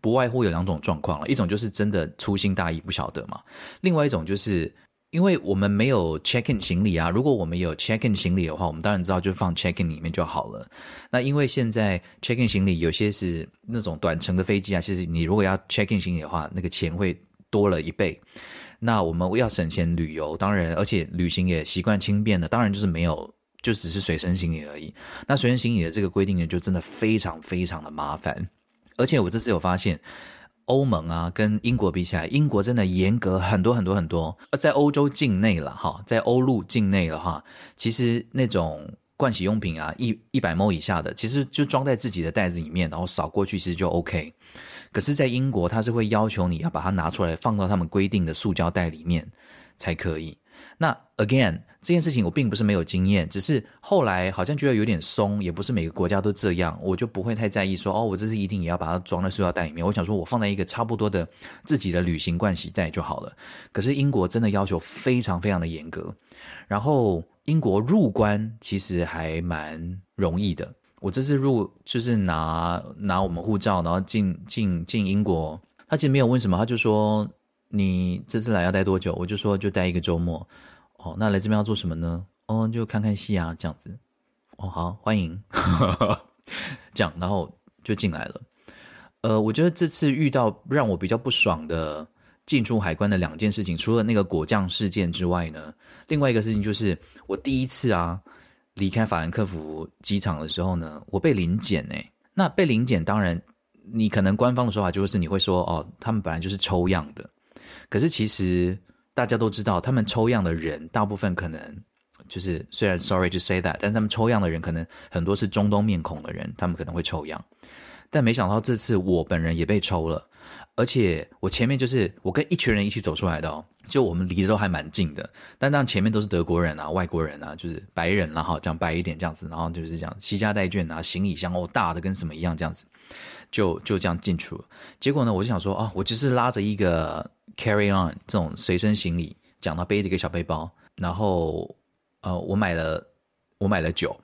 不外乎有两种状况了，一种就是真的粗心大意不晓得嘛，另外一种就是。因为我们没有 check in 行李啊，如果我们有 check in 行李的话，我们当然知道就放 check in 里面就好了。那因为现在 check in 行李有些是那种短程的飞机啊，其实你如果要 check in 行李的话，那个钱会多了一倍。那我们要省钱旅游，当然而且旅行也习惯轻便的，当然就是没有，就只是随身行李而已。那随身行李的这个规定呢，就真的非常非常的麻烦。而且我这次有发现。欧盟啊，跟英国比起来，英国真的严格很多很多很多。在欧洲境内了哈，在欧陆境内的话，其实那种盥洗用品啊，一一百 ml 以下的，其实就装在自己的袋子里面，然后扫过去，其实就 OK。可是，在英国，它是会要求你要把它拿出来，放到他们规定的塑胶袋里面才可以。那 again。这件事情我并不是没有经验，只是后来好像觉得有点松，也不是每个国家都这样，我就不会太在意说哦，我这次一定也要把它装在塑料袋里面。我想说，我放在一个差不多的自己的旅行盥洗袋就好了。可是英国真的要求非常非常的严格，然后英国入关其实还蛮容易的。我这次入就是拿拿我们护照，然后进进进英国，他其实没有问什么，他就说你这次来要待多久？我就说就待一个周末。哦，那来这边要做什么呢？哦，就看看戏啊，这样子。哦，好，欢迎，这样，然后就进来了。呃，我觉得这次遇到让我比较不爽的进出海关的两件事情，除了那个果酱事件之外呢，另外一个事情就是我第一次啊离开法兰克福机场的时候呢，我被临检诶。那被临检，当然你可能官方的说法就是你会说哦，他们本来就是抽样的，可是其实。大家都知道，他们抽样的人大部分可能就是，虽然 sorry to say that，但他们抽样的人可能很多是中东面孔的人，他们可能会抽样。但没想到这次我本人也被抽了，而且我前面就是我跟一群人一起走出来的哦，就我们离得都还蛮近的，但当前面都是德国人啊、外国人啊，就是白人啊，哈，讲白一点这样子，然后就是这样携家带眷啊，行李箱哦大的跟什么一样这样子，就就这样进去了。结果呢，我就想说啊，我就是拉着一个。Carry on 这种随身行李，讲到背的一个小背包，然后呃，我买了我买了酒，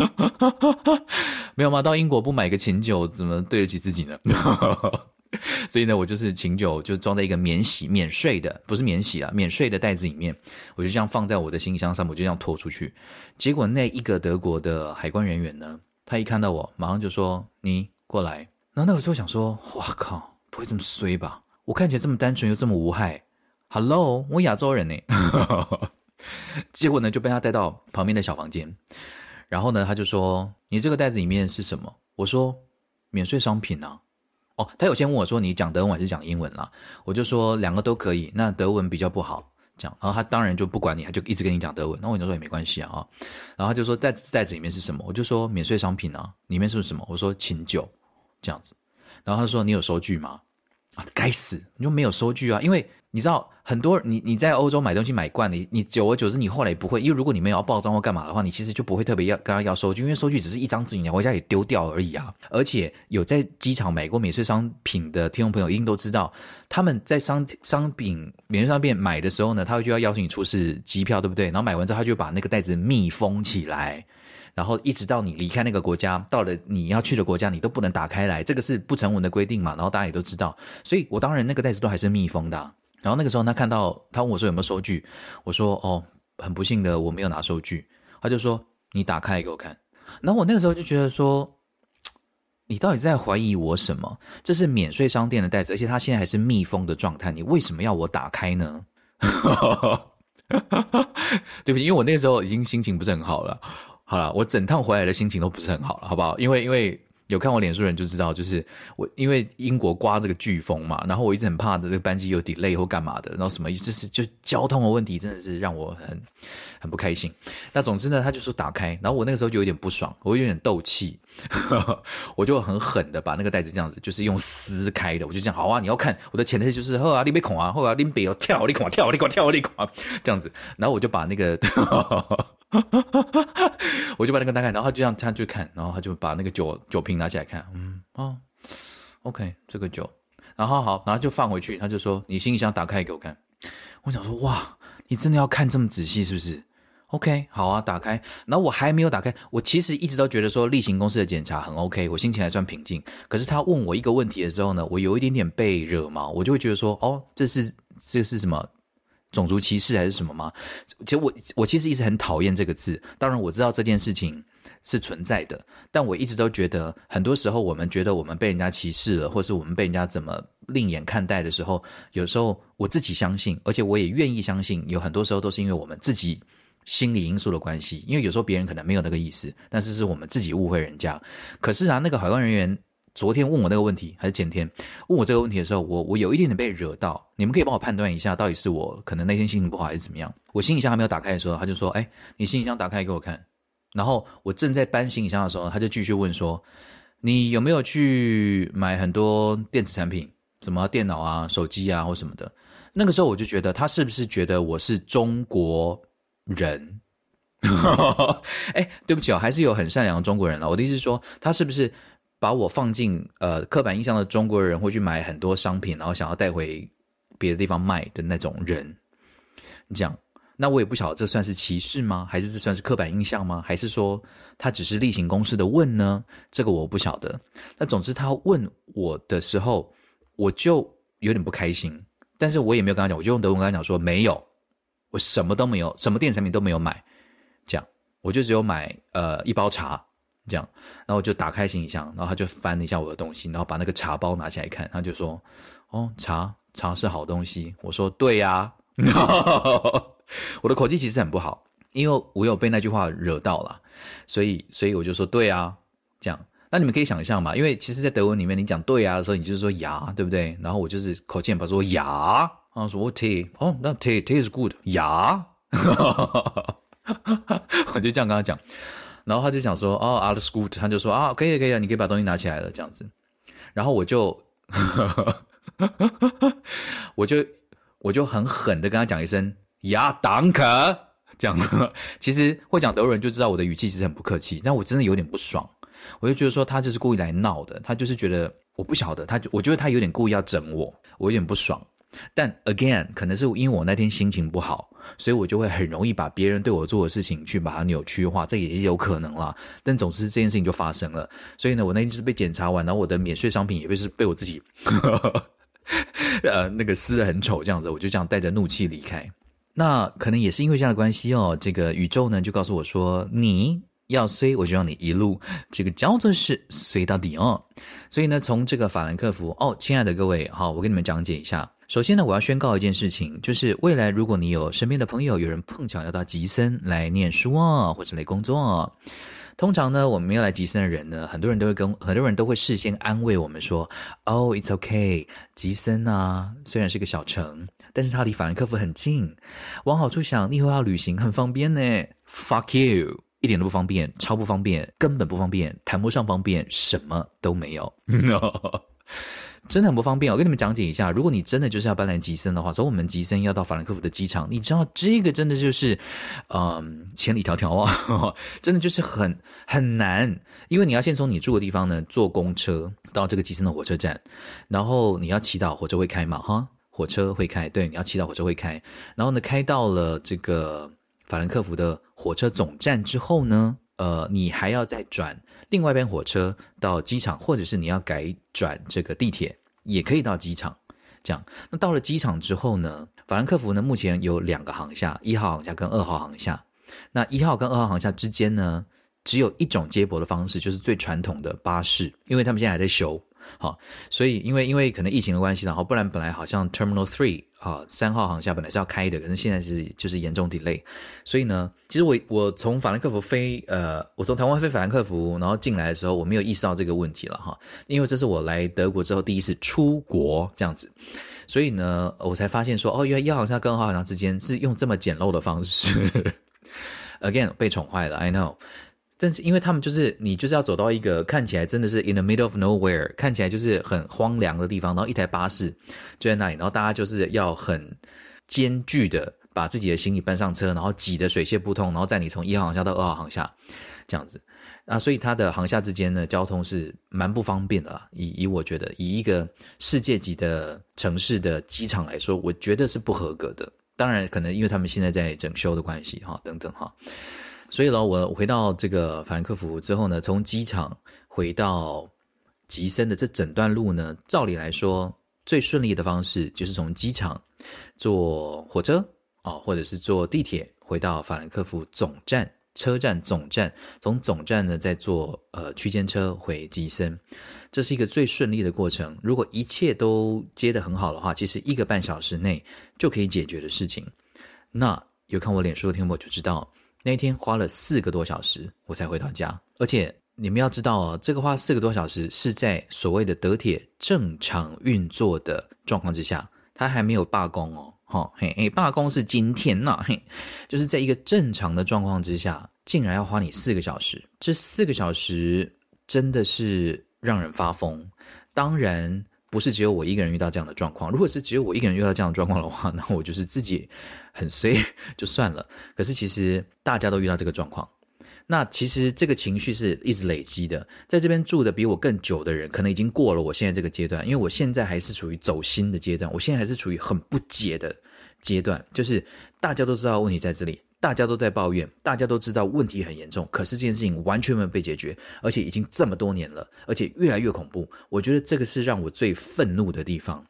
没有吗？到英国不买个琴酒，怎么对得起自己呢？所以呢，我就是琴酒就装在一个免洗免税的，不是免洗啊，免税的袋子里面，我就这样放在我的行李箱上，我就这样拖出去。结果那一个德国的海关人员呢，他一看到我，马上就说：“你过来。”然后那个时候想说：“哇靠，不会这么衰吧？”我看起来这么单纯又这么无害，Hello，我亚洲人呢。结果呢就被他带到旁边的小房间，然后呢他就说：“你这个袋子里面是什么？”我说：“免税商品啊。”哦，他有先问我说：“你讲德文还是讲英文啦？”我就说两个都可以，那德文比较不好讲。然后他当然就不管你，他就一直跟你讲德文。那我就说也没关系啊。然后他就说袋子袋子里面是什么？我就说免税商品啊，里面是不是什么？我说琴酒这样子。然后他说：“你有收据吗？”啊，该死！你就没有收据啊？因为你知道，很多你你在欧洲买东西买惯了，你你久而久之，你后来也不会。因为如果你没有要报账或干嘛的话，你其实就不会特别要跟他要收据，因为收据只是一张纸，你回家也丢掉而已啊。而且有在机场买过免税商品的听众朋友一定都知道，他们在商商品免税商店买的时候呢，他就要邀请你出示机票，对不对？然后买完之后，他就把那个袋子密封起来。然后一直到你离开那个国家，到了你要去的国家，你都不能打开来，这个是不成文的规定嘛。然后大家也都知道，所以我当然那个袋子都还是密封的。然后那个时候他看到，他问我说有没有收据，我说哦，很不幸的我没有拿收据。他就说你打开给我看。然后我那个时候就觉得说，你到底在怀疑我什么？这是免税商店的袋子，而且它现在还是密封的状态，你为什么要我打开呢？对不起，因为我那个时候已经心情不是很好了。好了，我整趟回来的心情都不是很好了，好不好？因为因为有看我脸书的人就知道，就是我因为英国刮这个飓风嘛，然后我一直很怕的这个班机有 delay 或干嘛的，然后什么就是就交通的问题真的是让我很很不开心。那总之呢，他就说打开，然后我那个时候就有点不爽，我有点斗气，我就很狠的把那个袋子这样子，就是用撕开的，我就这样，好啊，你要看我的潜台词就是后啊，你别恐啊，后啊，你别要跳，你恐啊跳，你恐跳，你恐啊这样子，然后我就把那个。我就把那个打开，然后他就这样他就看，然后他就把那个酒酒瓶拿起来看，嗯哦，OK 这个酒，然后好，然后就放回去，他就说你行李箱打开给我看。我想说哇，你真的要看这么仔细是不是？OK 好啊，打开，然后我还没有打开，我其实一直都觉得说例行公事的检查很 OK，我心情还算平静。可是他问我一个问题的时候呢，我有一点点被惹毛，我就会觉得说哦，这是这是什么？种族歧视还是什么吗？其实我我其实一直很讨厌这个字。当然我知道这件事情是存在的，但我一直都觉得，很多时候我们觉得我们被人家歧视了，或是我们被人家怎么另眼看待的时候，有时候我自己相信，而且我也愿意相信，有很多时候都是因为我们自己心理因素的关系。因为有时候别人可能没有那个意思，但是是我们自己误会人家。可是啊，那个海关人员。昨天问我那个问题，还是前天问我这个问题的时候，我我有一点点被惹到。你们可以帮我判断一下，到底是我可能那天心情不好，还是怎么样？我行李箱还没有打开的时候，他就说：“哎，你行李箱打开给我看。”然后我正在搬行李箱的时候，他就继续问说：“你有没有去买很多电子产品，什么电脑啊、手机啊或什么的？”那个时候我就觉得他是不是觉得我是中国人？哎，对不起哦，还是有很善良的中国人了。我的意思是说，他是不是？把我放进呃刻板印象的中国人会去买很多商品，然后想要带回别的地方卖的那种人，你讲，那我也不晓得这算是歧视吗？还是这算是刻板印象吗？还是说他只是例行公事的问呢？这个我不晓得。那总之他问我的时候，我就有点不开心，但是我也没有跟他讲，我就用德文跟他讲说没有，我什么都没有，什么电子产品都没有买，这样，我就只有买呃一包茶。这样，然后我就打开行李箱，然后他就翻了一下我的东西，然后把那个茶包拿起来看，他就说：“哦，茶茶是好东西。”我说：“对呀。” 我的口气其实很不好，因为我有被那句话惹到了，所以所以我就说：“对呀。”这样，那你们可以想象嘛，因为其实，在德文里面，你讲“对呀”的时候，你就是说“牙”，对不对？然后我就是口气很不好，说“牙”，然后说：“我 tea，哦，那 tea tea is good，牙。” 我就这样跟他讲。然后他就讲说，哦，out of school，他就说啊，可以可以啊，你可以把东西拿起来了，这样子。然后我就，我就，我就很狠的跟他讲一声呀，Danke，这样。其实会讲德文人就知道我的语气其实很不客气，但我真的有点不爽。我就觉得说他就是故意来闹的，他就是觉得我不晓得，他就我觉得他有点故意要整我，我有点不爽。但 again，可能是因为我那天心情不好，所以我就会很容易把别人对我做的事情去把它扭曲化，这也是有可能啦。但总之这件事情就发生了，所以呢，我那天就是被检查完，然后我的免税商品也被是被我自己，呃，那个撕得很丑这样子，我就这样带着怒气离开。那可能也是因为这样的关系哦，这个宇宙呢就告诉我说，你要衰，我就让你一路这个叫做是衰到底哦。所以呢，从这个法兰克福哦，亲爱的各位，好，我跟你们讲解一下。首先呢，我要宣告一件事情，就是未来如果你有身边的朋友，有人碰巧要到吉森来念书啊，或者来工作，通常呢，我们要来吉森的人呢，很多人都会跟很多人都会事先安慰我们说：“Oh, it's okay，吉森啊，虽然是个小城，但是它离法兰克福很近。往好处想，你以后要旅行很方便呢。”Fuck you，一点都不方便，超不方便，根本不方便，谈不上方便，什么都没有。真的很不方便，我跟你们讲解一下。如果你真的就是要搬来吉森的话，从我们吉森要到法兰克福的机场，你知道这个真的就是，嗯，千里迢迢啊，真的就是很很难。因为你要先从你住的地方呢坐公车到这个吉森的火车站，然后你要祈祷火车会开嘛，哈，火车会开，对，你要祈祷火车会开。然后呢，开到了这个法兰克福的火车总站之后呢，呃，你还要再转另外一班火车到机场，或者是你要改转这个地铁。也可以到机场，这样。那到了机场之后呢，法兰克福呢目前有两个航厦，一号航厦跟二号航厦。那一号跟二号航厦之间呢，只有一种接驳的方式，就是最传统的巴士，因为他们现在还在修。好，所以因为因为可能疫情的关系，然后不然本来好像 Terminal Three 啊三号航厦本来是要开的，可是现在是就是严重 delay。所以呢，其实我我从法兰克福飞呃，我从台湾飞法兰克福，然后进来的时候，我没有意识到这个问题了哈，因为这是我来德国之后第一次出国这样子，所以呢，我才发现说哦，原来一号航厦跟二号航厦之间是用这么简陋的方式，again 被宠坏了，I know。但是因为他们就是你就是要走到一个看起来真的是 in the middle of nowhere，看起来就是很荒凉的地方，然后一台巴士就在那里，然后大家就是要很艰巨的把自己的行李搬上车，然后挤得水泄不通，然后载你从一号航厦到二号航厦这样子。啊，所以它的航厦之间呢，交通是蛮不方便的。以以我觉得，以一个世界级的城市的机场来说，我觉得是不合格的。当然，可能因为他们现在在整修的关系，哈，等等哈。所以呢，我回到这个法兰克福之后呢，从机场回到吉森的这整段路呢，照理来说，最顺利的方式就是从机场坐火车啊，或者是坐地铁回到法兰克福总站。车站总站，从总站呢再坐呃区间车回吉森，这是一个最顺利的过程。如果一切都接得很好的话，其实一个半小时内就可以解决的事情。那有看我脸书的听众就知道，那一天花了四个多小时我才回到家。而且你们要知道哦，这个花四个多小时是在所谓的德铁正常运作的状况之下，它还没有罢工哦。好、哦，嘿，嘿，罢工是今天呐、啊，嘿，就是在一个正常的状况之下，竟然要花你四个小时，这四个小时真的是让人发疯。当然，不是只有我一个人遇到这样的状况。如果是只有我一个人遇到这样的状况的话，那我就是自己很衰 就算了。可是其实大家都遇到这个状况。那其实这个情绪是一直累积的，在这边住的比我更久的人，可能已经过了我现在这个阶段，因为我现在还是处于走心的阶段，我现在还是处于很不解的阶段，就是大家都知道问题在这里，大家都在抱怨，大家都知道问题很严重，可是这件事情完全没有被解决，而且已经这么多年了，而且越来越恐怖，我觉得这个是让我最愤怒的地方。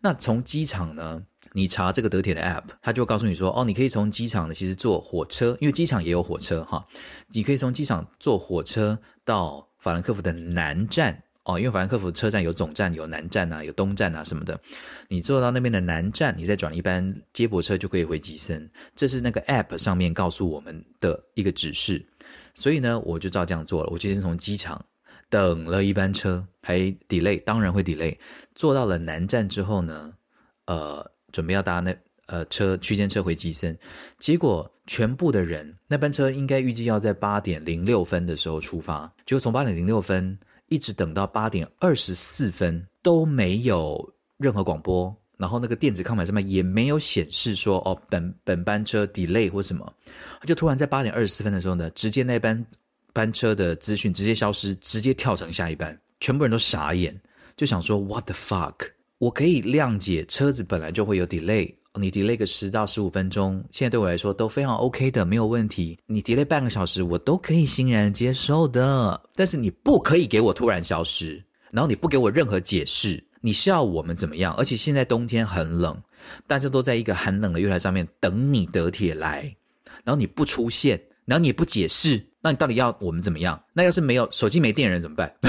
那从机场呢？你查这个德铁的 App，它就告诉你说，哦，你可以从机场呢，其实坐火车，因为机场也有火车哈，你可以从机场坐火车到法兰克福的南站哦，因为法兰克福车站有总站、有南站啊、有东站啊什么的，你坐到那边的南站，你再转一班接驳车就可以回吉森，这是那个 App 上面告诉我们的一个指示，所以呢，我就照这样做了，我就先从机场等了一班车，还 delay，当然会 delay，坐到了南站之后呢，呃。准备要搭那呃车区间车回吉森，结果全部的人那班车应该预计要在八点零六分的时候出发，结果从八点零六分一直等到八点二十四分都没有任何广播，然后那个电子看板上面也没有显示说哦本本班车 delay 或什么，就突然在八点二十四分的时候呢，直接那班班车的资讯直接消失，直接跳成下一班，全部人都傻眼，就想说 What the fuck。我可以谅解，车子本来就会有 delay，你 delay 个十到十五分钟，现在对我来说都非常 OK 的，没有问题。你 delay 半个小时，我都可以欣然接受的。但是你不可以给我突然消失，然后你不给我任何解释，你是要我们怎么样？而且现在冬天很冷，大家都在一个寒冷的月台上面等你德铁来，然后你不出现，然后你也不解释，那你到底要我们怎么样？那要是没有手机没电人怎么办？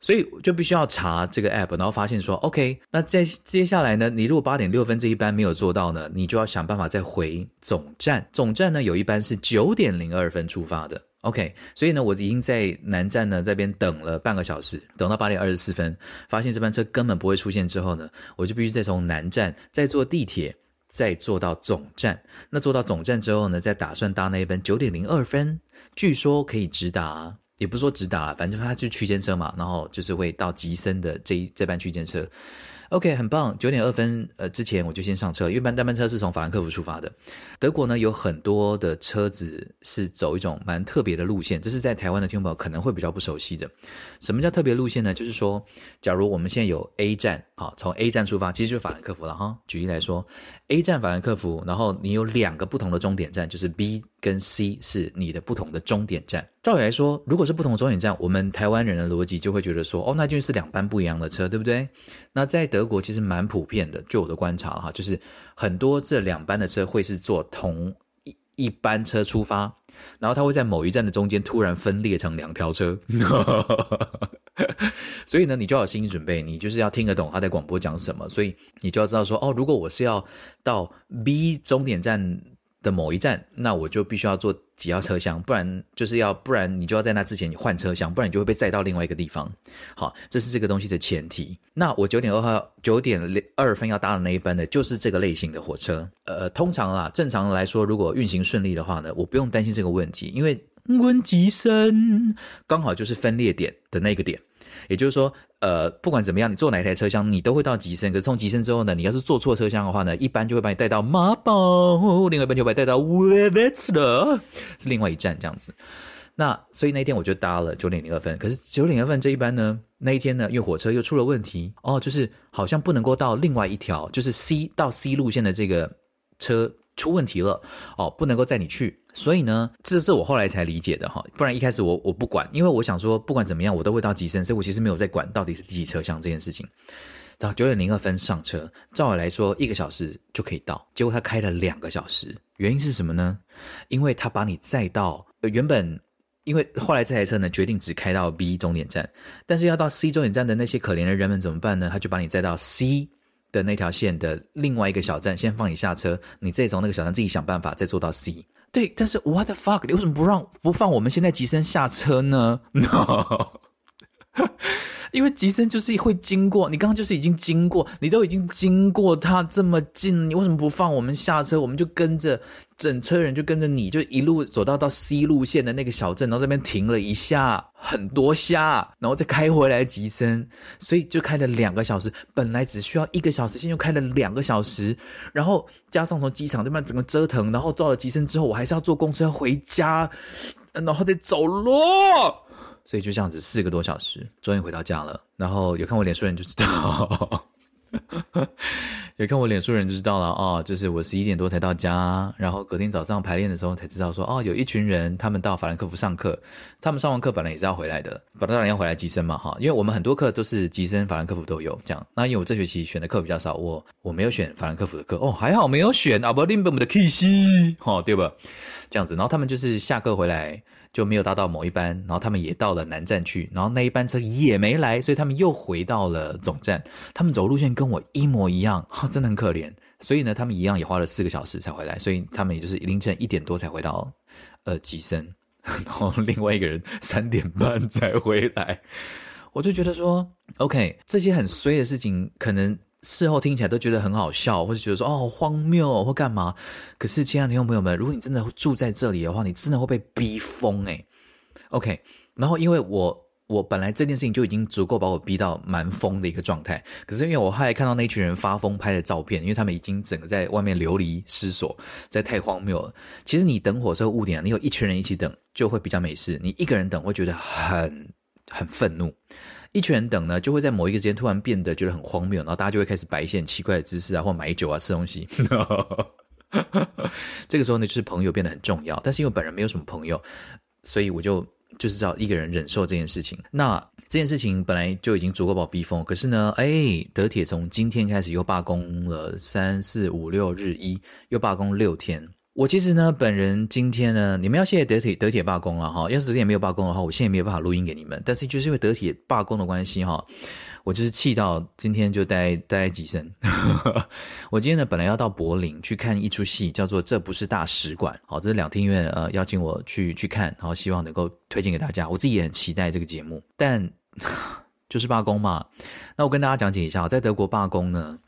所以就必须要查这个 app，然后发现说，OK，那在接下来呢，你如果八点六分这一班没有做到呢，你就要想办法再回总站。总站呢有一班是九点零二分出发的，OK，所以呢我已经在南站呢这边等了半个小时，等到八点二十四分，发现这班车根本不会出现之后呢，我就必须再从南站再坐地铁，再坐到总站。那坐到总站之后呢，再打算搭那一班九点零二分，据说可以直达。也不是说直达，反正它就是区间车嘛，然后就是会到吉森的这一这班区间车。OK，很棒。九点二分，呃，之前我就先上车，因为班单班车是从法兰克福出发的。德国呢有很多的车子是走一种蛮特别的路线，这是在台湾的听众朋友可能会比较不熟悉的。什么叫特别路线呢？就是说，假如我们现在有 A 站，好，从 A 站出发，其实就是法兰克福了哈。举例来说，A 站法兰克福，然后你有两个不同的终点站，就是 B 跟 C 是你的不同的终点站。照理来说，如果是不同的终点站，我们台湾人的逻辑就会觉得说，哦，那就是两班不一样的车，对不对？那在德国其实蛮普遍的，就我的观察哈，就是很多这两班的车会是坐同一一班车出发，然后它会在某一站的中间突然分裂成两条车，所以呢，你就要有心理准备，你就是要听得懂他在广播讲什么，所以你就要知道说，哦，如果我是要到 B 终点站。的某一站，那我就必须要坐几号车厢，不然就是要，不然你就要在那之前你换车厢，不然你就会被载到另外一个地方。好，这是这个东西的前提。那我九点二号九点二分要搭的那一班呢，就是这个类型的火车。呃，通常啦，正常来说，如果运行顺利的话呢，我不用担心这个问题，因为温吉森刚好就是分裂点的那个点。也就是说，呃，不管怎么样，你坐哪一台车厢，你都会到吉森。可是从吉森之后呢，你要是坐错车厢的话呢，一般就会把你带到马宝，另外一半就会把你带到威维茨了，是另外一站这样子。那所以那一天我就搭了九点零二分，可是九点零二分这一班呢，那一天呢，因为火车又出了问题哦，就是好像不能够到另外一条，就是 C 到 C 路线的这个车出问题了哦，不能够载你去。所以呢，这是我后来才理解的哈，不然一开始我我不管，因为我想说不管怎么样我都会到吉森，所以我其实没有在管到底是第几车厢这件事情。到九点零二分上车，照理来说一个小时就可以到，结果他开了两个小时，原因是什么呢？因为他把你载到原本。因为后来这台车呢，决定只开到 B 终点站，但是要到 C 终点站的那些可怜的人们怎么办呢？他就把你载到 C 的那条线的另外一个小站，先放你下车，你再从那个小站自己想办法再坐到 C。对，但是 What the fuck？你为什么不让不放我们现在吉森下车呢？No。因为吉森就是会经过，你刚刚就是已经经过，你都已经经过他这么近，你为什么不放我们下车？我们就跟着整车人就跟着你就一路走到到 C 路线的那个小镇，然后这边停了一下，很多下，然后再开回来吉森，所以就开了两个小时。本来只需要一个小时，现在又开了两个小时，然后加上从机场这边整个折腾，然后到了吉森之后，我还是要坐公车回家，然后再走路。所以就这样子四个多小时，终于回到家了。然后有看我脸书人就知道，有看我脸书人就知道了哦，就是我十一点多才到家，然后隔天早上排练的时候才知道说哦，有一群人他们到法兰克福上课，他们上完课本来也是要回来的，本来当然要回来吉森嘛哈，因为我们很多课都是吉森、法兰克福都有这样。那因为我这学期选的课比较少，我我没有选法兰克福的课哦，还好没有选阿伯林本姆的 K C 哈，对吧？这样子，然后他们就是下课回来。就没有搭到某一班，然后他们也到了南站去，然后那一班车也没来，所以他们又回到了总站。他们走路线跟我一模一样，哈，真的很可怜。所以呢，他们一样也花了四个小时才回来，所以他们也就是凌晨一点多才回到呃吉森，然后另外一个人三点半才回来。我就觉得说，OK，这些很衰的事情可能。事后听起来都觉得很好笑，或者觉得说哦，荒谬，或干嘛。可是，亲爱的听众朋友们，如果你真的住在这里的话，你真的会被逼疯诶。OK，然后因为我我本来这件事情就已经足够把我逼到蛮疯的一个状态，可是因为我后来看到那群人发疯拍的照片，因为他们已经整个在外面流离失所，在太荒谬了。其实你等火车误点，你有一群人一起等就会比较没事，你一个人等会觉得很很愤怒。一群人等呢，就会在某一个时间突然变得觉得很荒谬，然后大家就会开始摆一些很奇怪的姿势啊，或买酒啊、吃东西。这个时候呢，就是朋友变得很重要。但是因为本人没有什么朋友，所以我就就是找一个人忍受这件事情。那这件事情本来就已经足够把我逼疯，可是呢，哎，德铁从今天开始又罢工了三四五六日一，又罢工六天。我其实呢，本人今天呢，你们要谢谢德铁德铁罢工了哈。要是德铁没有罢工的话，我现在没有办法录音给你们。但是就是因为德铁罢工的关系哈，我就是气到今天就待待在吉森。我今天呢，本来要到柏林去看一出戏，叫做《这不是大使馆》。好，这是两厅院呃邀请我去去看，然后希望能够推荐给大家。我自己也很期待这个节目，但 就是罢工嘛。那我跟大家讲解一下，在德国罢工呢，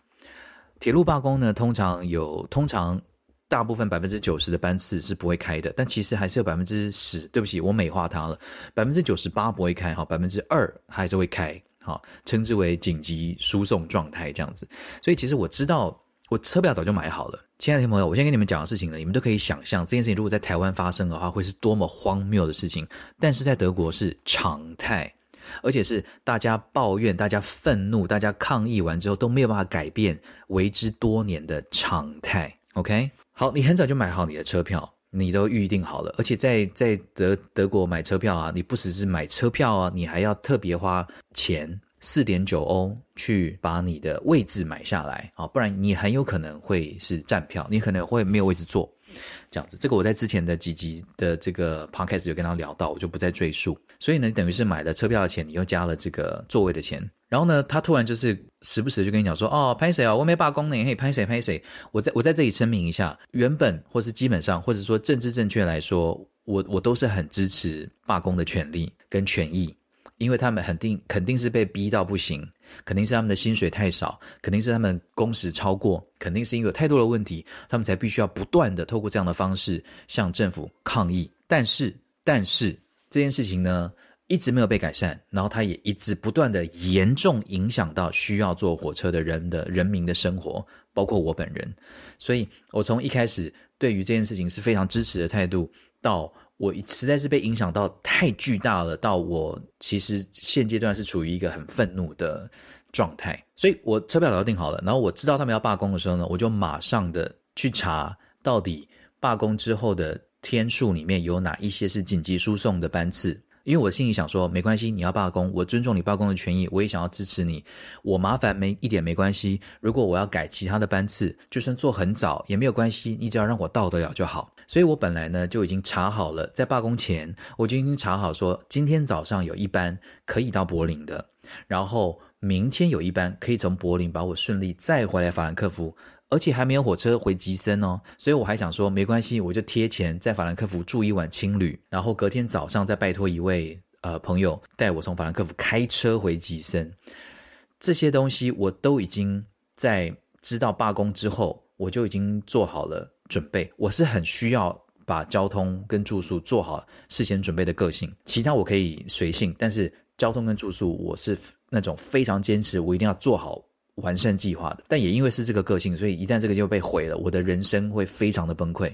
铁路罢工呢，通常有通常。大部分百分之九十的班次是不会开的，但其实还是有百分之十，对不起，我美化它了，百分之九十八不会开，哈，百分之二还是会开，好，称之为紧急输送状态这样子。所以其实我知道，我车票早就买好了。亲爱的朋友，我先跟你们讲的事情呢，你们都可以想象这件事情如果在台湾发生的话，会是多么荒谬的事情。但是在德国是常态，而且是大家抱怨、大家愤怒、大家抗议完之后都没有办法改变，为之多年的常态。OK。好，你很早就买好你的车票，你都预定好了，而且在在德德国买车票啊，你不只是买车票啊，你还要特别花钱四点九欧去把你的位置买下来啊，不然你很有可能会是站票，你可能会没有位置坐。这样子，这个我在之前的几集的这个 podcast 有跟他聊到，我就不再赘述。所以呢，等于是买了车票的钱，你又加了这个座位的钱。然后呢，他突然就是时不时就跟你讲说：“哦，拍谁啊？我没罢工呢，嘿，拍谁？拍谁？我在我在这里声明一下，原本或是基本上，或者说政治正确来说，我我都是很支持罢工的权利跟权益。”因为他们肯定肯定是被逼到不行，肯定是他们的薪水太少，肯定是他们工时超过，肯定是因为有太多的问题，他们才必须要不断的透过这样的方式向政府抗议。但是，但是这件事情呢，一直没有被改善，然后它也一直不断的严重影响到需要坐火车的人的人民的生活，包括我本人。所以我从一开始对于这件事情是非常支持的态度，到我实在是被影响到太巨大了，到我其实现阶段是处于一个很愤怒的状态。所以我车票早就订好了，然后我知道他们要罢工的时候呢，我就马上的去查到底罢工之后的天数里面有哪一些是紧急输送的班次。因为我心里想说，没关系，你要罢工，我尊重你罢工的权益，我也想要支持你。我麻烦没一点没关系。如果我要改其他的班次，就算做很早也没有关系，你只要让我到得了就好。所以我本来呢就已经查好了，在罢工前我就已经查好说，今天早上有一班可以到柏林的，然后明天有一班可以从柏林把我顺利载回来法兰克福。而且还没有火车回吉森哦，所以我还想说没关系，我就贴钱在法兰克福住一晚青旅，然后隔天早上再拜托一位呃朋友带我从法兰克福开车回吉森。这些东西我都已经在知道罢工之后，我就已经做好了准备。我是很需要把交通跟住宿做好事先准备的个性，其他我可以随性，但是交通跟住宿我是那种非常坚持，我一定要做好。完善计划的，但也因为是这个个性，所以一旦这个就被毁了，我的人生会非常的崩溃。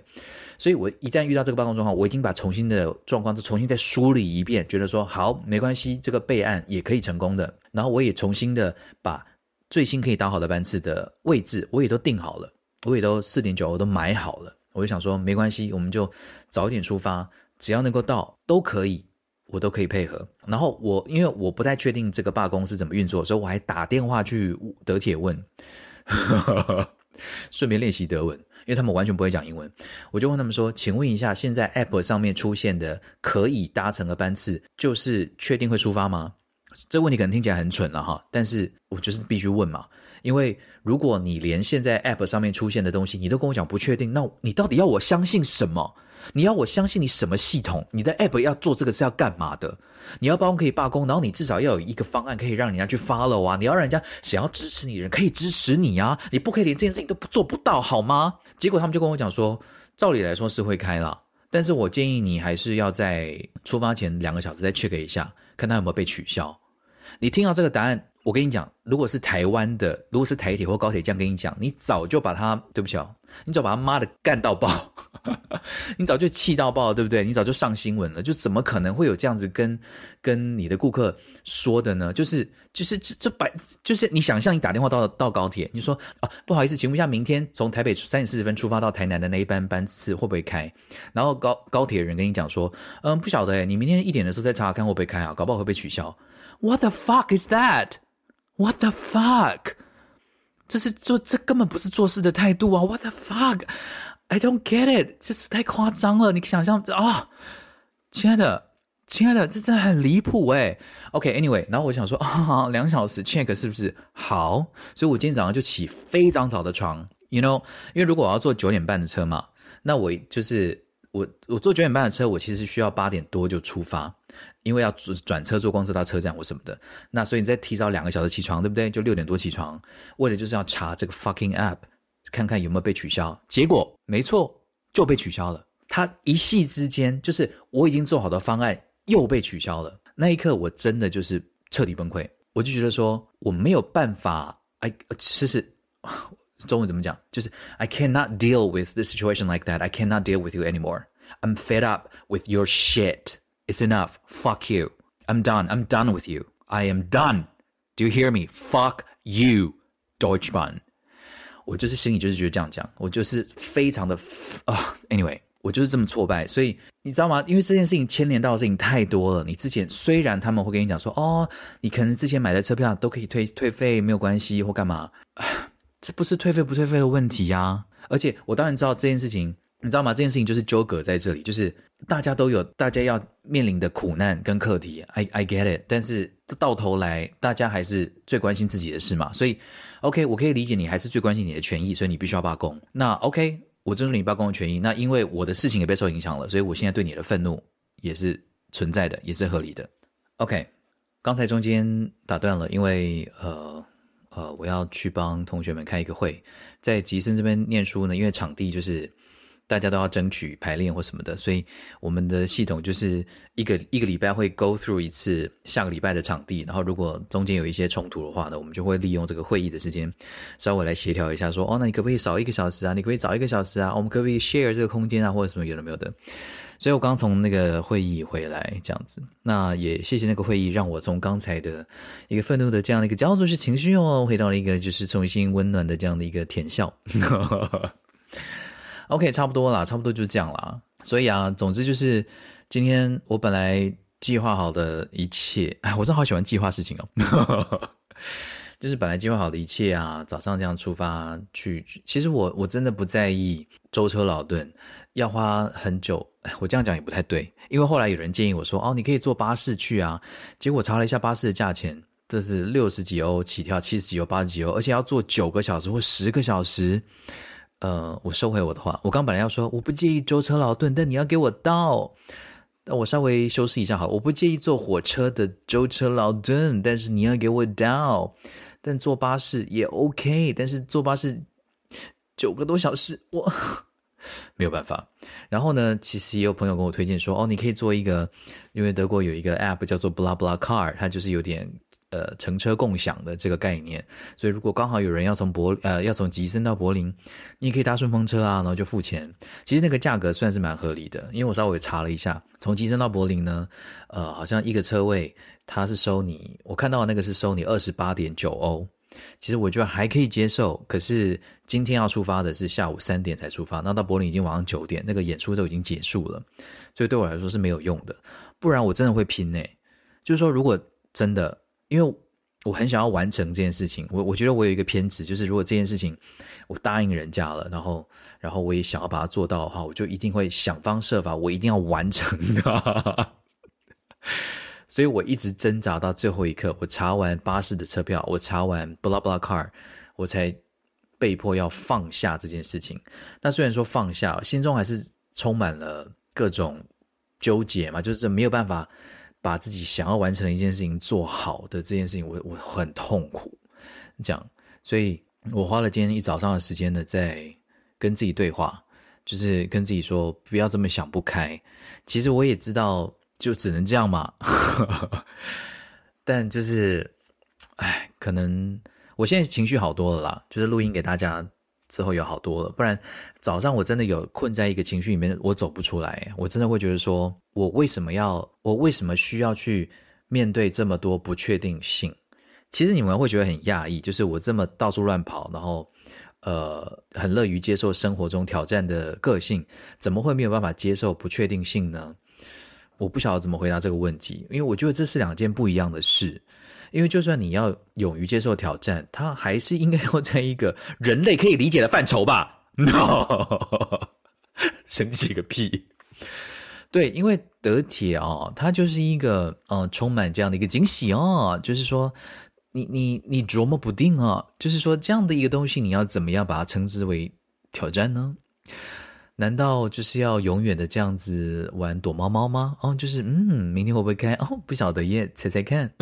所以我一旦遇到这个办公状况，我已经把重新的状况都重新再梳理一遍，觉得说好，没关系，这个备案也可以成功的。然后我也重新的把最新可以打好的班次的位置，我也都定好了，我也都四点九我都买好了。我就想说，没关系，我们就早一点出发，只要能够到都可以。我都可以配合，然后我因为我不太确定这个罢工是怎么运作，所以我还打电话去德铁问，顺便练习德文，因为他们完全不会讲英文。我就问他们说：“请问一下，现在 App 上面出现的可以搭乘的班次，就是确定会出发吗？”这问题可能听起来很蠢了哈，但是我就是必须问嘛，因为如果你连现在 App 上面出现的东西你都跟我讲不确定，那你到底要我相信什么？你要我相信你什么系统？你的 app 要做这个是要干嘛的？你要罢工可以罢工，然后你至少要有一个方案可以让人家去 follow 啊！你要让人家想要支持你的人可以支持你啊！你不可以连这件事情都不做不到好吗？结果他们就跟我讲说，照理来说是会开了，但是我建议你还是要在出发前两个小时再 check 一下，看他有没有被取消。你听到这个答案？我跟你讲，如果是台湾的，如果是台铁或高铁这样跟你讲，你早就把他，对不起哦，你早把他妈的干到爆，你早就气到爆，对不对？你早就上新闻了，就怎么可能会有这样子跟跟你的顾客说的呢？就是就是这这白，就是你想象你打电话到到高铁，你说啊不好意思，请问一下，明天从台北三点四十分出发到台南的那一班班次会不会开？然后高高铁人跟你讲说，嗯，不晓得诶，你明天一点的时候再查看会不会开啊，搞不好会被取消。What the fuck is that？What the fuck？这是做这根本不是做事的态度啊！What the fuck？I don't get it！这是太夸张了！你想象啊、哦，亲爱的，亲爱的，这真的很离谱诶。OK，Anyway，、然后我想说啊，两小时 check 是不是好？所以我今天早上就起非常早的床，You know，因为如果我要坐九点半的车嘛，那我就是我我坐九点半的车，我其实需要八点多就出发。因为要转车坐公车到车站或什么的，那所以你再提早两个小时起床，对不对？就六点多起床，为了就是要查这个 fucking app，看看有没有被取消。结果没错，就被取消了。他一夕之间，就是我已经做好的方案又被取消了。那一刻，我真的就是彻底崩溃。我就觉得说，我没有办法，哎，其实中文怎么讲？就是 I cannot deal with the situation like that. I cannot deal with you anymore. I'm fed up with your shit. It's enough. Fuck you. I'm done. I'm done with you. I am done. Do you hear me? Fuck you, Deutschman. 我就是心里就是觉得这样讲，我就是非常的啊。Anyway，我就是这么挫败，所以你知道吗？因为这件事情牵连到的事情太多了。你之前虽然他们会跟你讲说，哦，你可能之前买的车票都可以退退费，没有关系或干嘛，这不是退费不退费的问题呀、而且我当然知道这件事情。你知道吗？这件事情就是纠葛在这里，就是大家都有大家要面临的苦难跟课题。I I get it，但是到头来大家还是最关心自己的事嘛。所以，OK，我可以理解你还是最关心你的权益，所以你必须要罢工。那 OK，我尊重你罢工的权益。那因为我的事情也被受影响了，所以我现在对你的愤怒也是存在的，也是合理的。OK，刚才中间打断了，因为呃呃，我要去帮同学们开一个会，在吉森这边念书呢，因为场地就是。大家都要争取排练或什么的，所以我们的系统就是一个一个礼拜会 go through 一次下个礼拜的场地，然后如果中间有一些冲突的话呢，我们就会利用这个会议的时间稍微来协调一下说，哦，那你可不可以少一个小时啊？你可不可以早一个小时啊？我们可不可以 share 这个空间啊？或者什么有的没有的？所以我刚从那个会议回来，这样子，那也谢谢那个会议，让我从刚才的一个愤怒的这样的一个焦灼式情绪哦，回到了一个就是重新温暖的这样的一个甜笑。OK，差不多啦，差不多就这样啦。所以啊，总之就是今天我本来计划好的一切，哎，我真好喜欢计划事情哦。就是本来计划好的一切啊，早上这样出发去，其实我我真的不在意舟车劳顿，要花很久。我这样讲也不太对，因为后来有人建议我说，哦，你可以坐巴士去啊。结果我查了一下巴士的价钱，这是六十几欧起跳，七十几欧，八十几欧，而且要坐九个小时或十个小时。呃，我收回我的话，我刚本来要说我不介意舟车劳顿，但你要给我到。那我稍微修饰一下好，我不介意坐火车的舟车劳顿，但是你要给我到。但坐巴士也 OK，但是坐巴士九个多小时，我 没有办法。然后呢，其实也有朋友跟我推荐说，哦，你可以做一个，因为德国有一个 App 叫做 BlaBlaCar，它就是有点。呃，乘车共享的这个概念，所以如果刚好有人要从柏呃要从吉森到柏林，你也可以搭顺风车啊，然后就付钱。其实那个价格算是蛮合理的，因为我稍微查了一下，从吉森到柏林呢，呃，好像一个车位它是收你，我看到那个是收你二十八点九欧，其实我觉得还可以接受。可是今天要出发的是下午三点才出发，那到柏林已经晚上九点，那个演出都已经结束了，所以对我来说是没有用的。不然我真的会拼诶，就是说如果真的。因为我很想要完成这件事情，我我觉得我有一个偏执，就是如果这件事情我答应人家了，然后然后我也想要把它做到的话，我就一定会想方设法，我一定要完成的。所以我一直挣扎到最后一刻，我查完巴士的车票，我查完 BlaBlaCar，我才被迫要放下这件事情。那虽然说放下，心中还是充满了各种纠结嘛，就是没有办法。把自己想要完成的一件事情做好的这件事情，我我很痛苦，这样，所以我花了今天一早上的时间呢，在跟自己对话，就是跟自己说不要这么想不开。其实我也知道，就只能这样嘛，但就是，哎，可能我现在情绪好多了啦，就是录音给大家。之后有好多了，不然早上我真的有困在一个情绪里面，我走不出来。我真的会觉得说，我为什么要，我为什么需要去面对这么多不确定性？其实你们会觉得很讶异，就是我这么到处乱跑，然后呃，很乐于接受生活中挑战的个性，怎么会没有办法接受不确定性呢？我不晓得怎么回答这个问题，因为我觉得这是两件不一样的事。因为就算你要勇于接受挑战，它还是应该要在一个人类可以理解的范畴吧？No，生气个屁！对，因为德铁哦，它就是一个呃充满这样的一个惊喜哦，就是说你你你琢磨不定啊，就是说这样的一个东西，你要怎么样把它称之为挑战呢？难道就是要永远的这样子玩躲猫猫吗？哦，就是嗯，明天会不会开？哦，不晓得耶，猜猜看。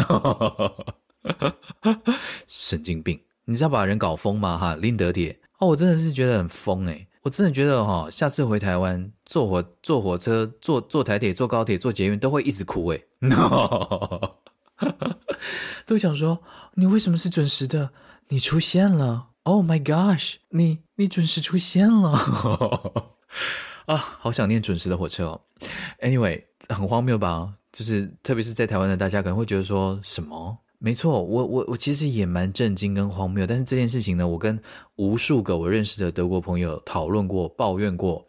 神经病！你是要把人搞疯吗？哈，林德铁。哦，我真的是觉得很疯诶，我真的觉得哈，下次回台湾坐火坐火车、坐坐台铁、坐高铁、坐捷运都会一直哭诶。No，都想说你为什么是准时的？你出现了！Oh my gosh，你你准时出现了！啊，好想念准时的火车哦。Anyway，很荒谬吧？就是特别是在台湾的大家可能会觉得说什么？没错，我我我其实也蛮震惊跟荒谬。但是这件事情呢，我跟无数个我认识的德国朋友讨论过、抱怨过。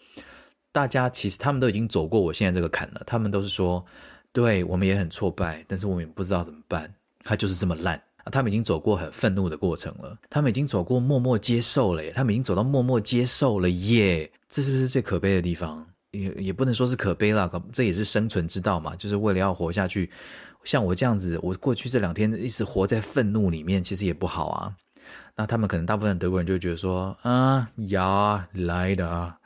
大家其实他们都已经走过我现在这个坎了。他们都是说，对，我们也很挫败，但是我们也不知道怎么办。他就是这么烂。他们已经走过很愤怒的过程了，他们已经走过默默接受了耶，他们已经走到默默接受了耶，这是不是最可悲的地方？也也不能说是可悲啦，这也是生存之道嘛，就是为了要活下去。像我这样子，我过去这两天一直活在愤怒里面，其实也不好啊。那他们可能大部分德国人就觉得说，啊呀来的啊，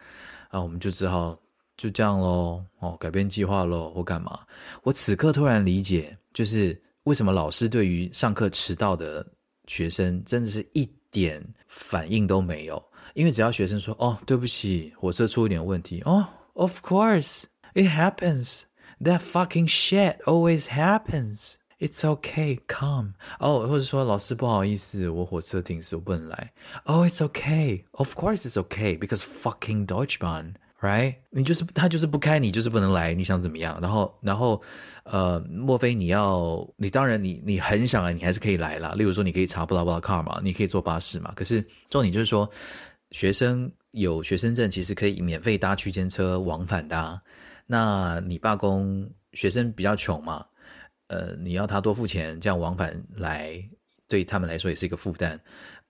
啊我们就只好就这样喽，哦改变计划喽，或干嘛？我此刻突然理解，就是。为什么老师对于上课迟到的学生真的是一点反应都没有？因为只要学生说哦，对不起，火车出一点问题哦，Of course it happens. That fucking shit always happens. It's okay, come. 哦，或者说老师不好意思，我火车停驶，我不能来。Oh, it's okay. Of course it's okay because fucking Deutsche Bahn. Right？你就是他就是不开，你就是不能来，你想怎么样？然后，然后，呃，莫非你要？你当然你，你很想来，你还是可以来啦。例如说，你可以查布拉布拉 car 嘛，你可以坐巴士嘛。可是重点就是说，学生有学生证，其实可以免费搭区间车往返的。那你罢工，学生比较穷嘛，呃，你要他多付钱，这样往返来，对他们来说也是一个负担。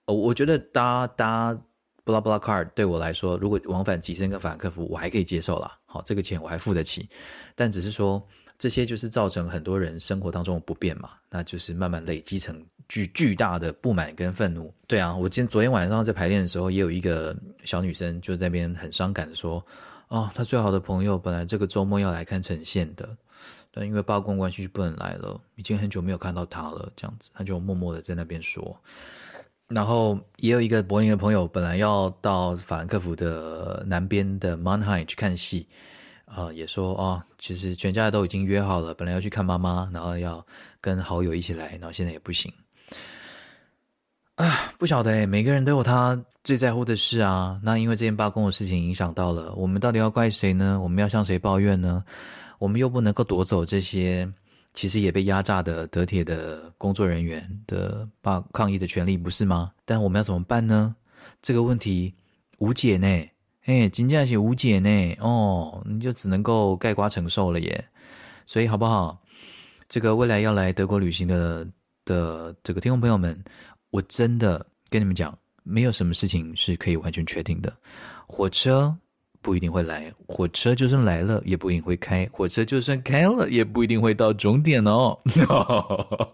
呃，我觉得搭搭。布拉布拉 card 对我来说，如果往返吉森跟法兰克福，我还可以接受啦。好，这个钱我还付得起。但只是说，这些就是造成很多人生活当中的不便嘛，那就是慢慢累积成巨巨大的不满跟愤怒。对啊，我今昨天晚上在排练的时候，也有一个小女生就在那边很伤感的说：“哦，她最好的朋友本来这个周末要来看呈现的，但因为罢工关系就不能来了，已经很久没有看到她了。”这样子，她就默默的在那边说。然后也有一个柏林的朋友，本来要到法兰克福的南边的 Mannheim 去看戏，啊、呃，也说哦，其实全家都已经约好了，本来要去看妈妈，然后要跟好友一起来，然后现在也不行。啊，不晓得，每个人都有他最在乎的事啊。那因为这件罢工的事情影响到了，我们到底要怪谁呢？我们要向谁抱怨呢？我们又不能够夺走这些。其实也被压榨的德铁的工作人员的罢抗议的权利，不是吗？但我们要怎么办呢？这个问题无解呢？哎，金价是无解呢。哦，你就只能够盖瓜承受了耶。所以好不好？这个未来要来德国旅行的的这个听众朋友们，我真的跟你们讲，没有什么事情是可以完全确定的。火车。不一定会来，火车就算来了，也不一定会开。火车就算开了，也不一定会到终点哦。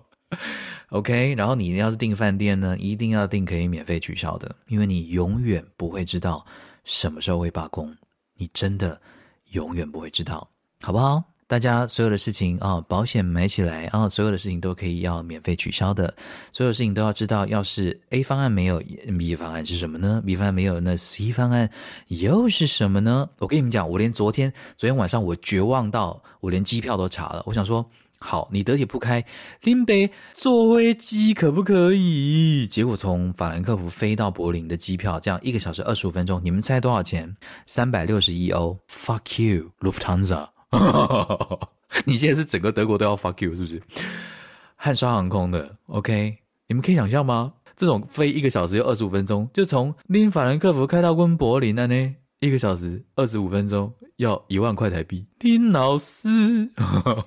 OK，然后你要是订饭店呢，一定要订可以免费取消的，因为你永远不会知道什么时候会罢工，你真的永远不会知道，好不好？大家所有的事情啊，保险买起来啊，所有的事情都可以要免费取消的。所有事情都要知道，要是 A 方案没有，B 方案是什么呢？B 方案没有，那 C 方案又是什么呢？我跟你们讲，我连昨天昨天晚上我绝望到我连机票都查了。我想说，好，你得铁不开，林北坐飞机可不可以？结果从法兰克福飞到柏林的机票，这样一个小时二十五分钟，你们猜多少钱？三百六十一欧。Fuck you, Lufthansa。你现在是整个德国都要 fuck you 是不是？汉莎航空的，OK？你们可以想象吗？这种飞一个小时又二十五分钟，就从林法兰克福开到温柏林了呢，一个小时二十五分钟要一万块台币。林老师，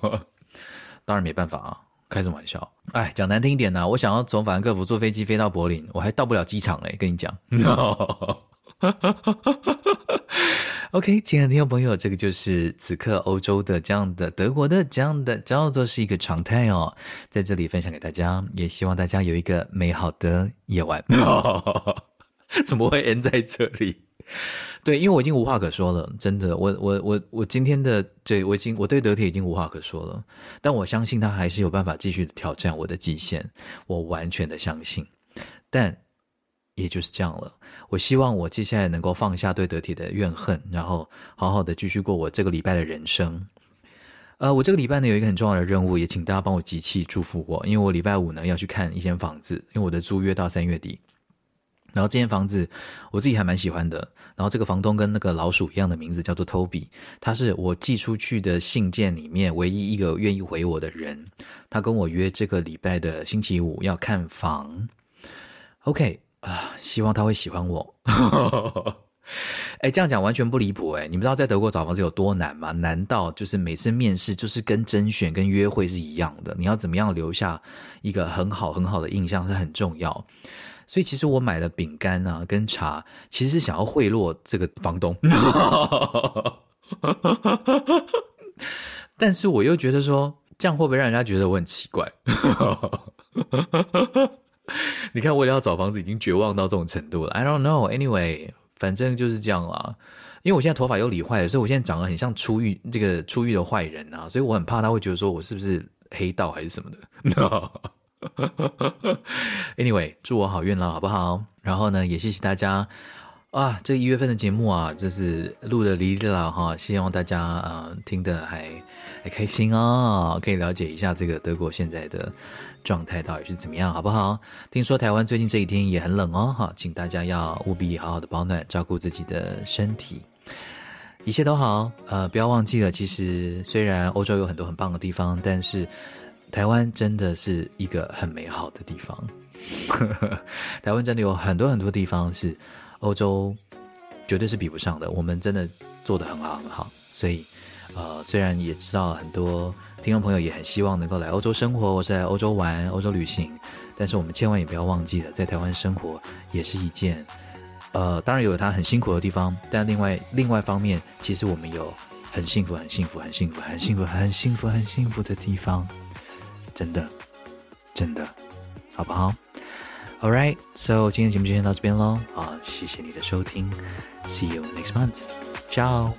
当然没办法啊，开什么玩笑？哎，讲难听一点呢、啊，我想要从法兰克福坐飞机飞到柏林，我还到不了机场嘞，跟你讲。OK，亲爱的听众朋友，这个就是此刻欧洲的这样的德国的这样的叫做是一个常态哦，在这里分享给大家，也希望大家有一个美好的夜晚。怎么会 end 在这里？对，因为我已经无话可说了，真的，我我我我今天的对我已经我对德铁已经无话可说了，但我相信他还是有办法继续挑战我的极限，我完全的相信，但。也就是这样了。我希望我接下来能够放下对德铁的怨恨，然后好好的继续过我这个礼拜的人生。呃，我这个礼拜呢有一个很重要的任务，也请大家帮我集气祝福我，因为我礼拜五呢要去看一间房子，因为我的租约到三月底。然后这间房子我自己还蛮喜欢的。然后这个房东跟那个老鼠一样的名字叫做 Toby，他是我寄出去的信件里面唯一一个愿意回我的人。他跟我约这个礼拜的星期五要看房。OK。啊，希望他会喜欢我。哎，这样讲完全不离谱哎！你们知道在德国找房子有多难吗？难道就是每次面试就是跟甄选、跟约会是一样的？你要怎么样留下一个很好很好的印象是很重要。所以其实我买了饼干啊，跟茶，其实是想要贿赂这个房东。但是我又觉得说，这样会不会让人家觉得我很奇怪？你看，我也要找房子，已经绝望到这种程度了。I don't know. Anyway，反正就是这样啦。因为我现在头发又理坏，所以我现在长得很像出狱这个出狱的坏人啊，所以我很怕他会觉得说我是不是黑道还是什么的。Anyway，祝我好运啦，好不好？然后呢，也谢谢大家。啊，这一月份的节目啊，这是录的离了哈，希望大家啊、呃、听得还还开心哦，可以了解一下这个德国现在的状态到底是怎么样，好不好？听说台湾最近这几天也很冷哦，哈，请大家要务必好好的保暖，照顾自己的身体，一切都好。呃，不要忘记了，其实虽然欧洲有很多很棒的地方，但是台湾真的是一个很美好的地方。台湾真的有很多很多地方是。欧洲绝对是比不上的，我们真的做的很好很好，所以，呃，虽然也知道很多听众朋友也很希望能够来欧洲生活，或是来欧洲玩、欧洲旅行，但是我们千万也不要忘记了，在台湾生活也是一件，呃，当然有它很辛苦的地方，但另外另外方面，其实我们有很幸福、很幸福、很幸福、很幸福、很幸福、很幸福的地方，真的，真的，好不好？Alright, so 今天节目就先到这边喽，啊，谢谢你的收听，See you next month，ciao。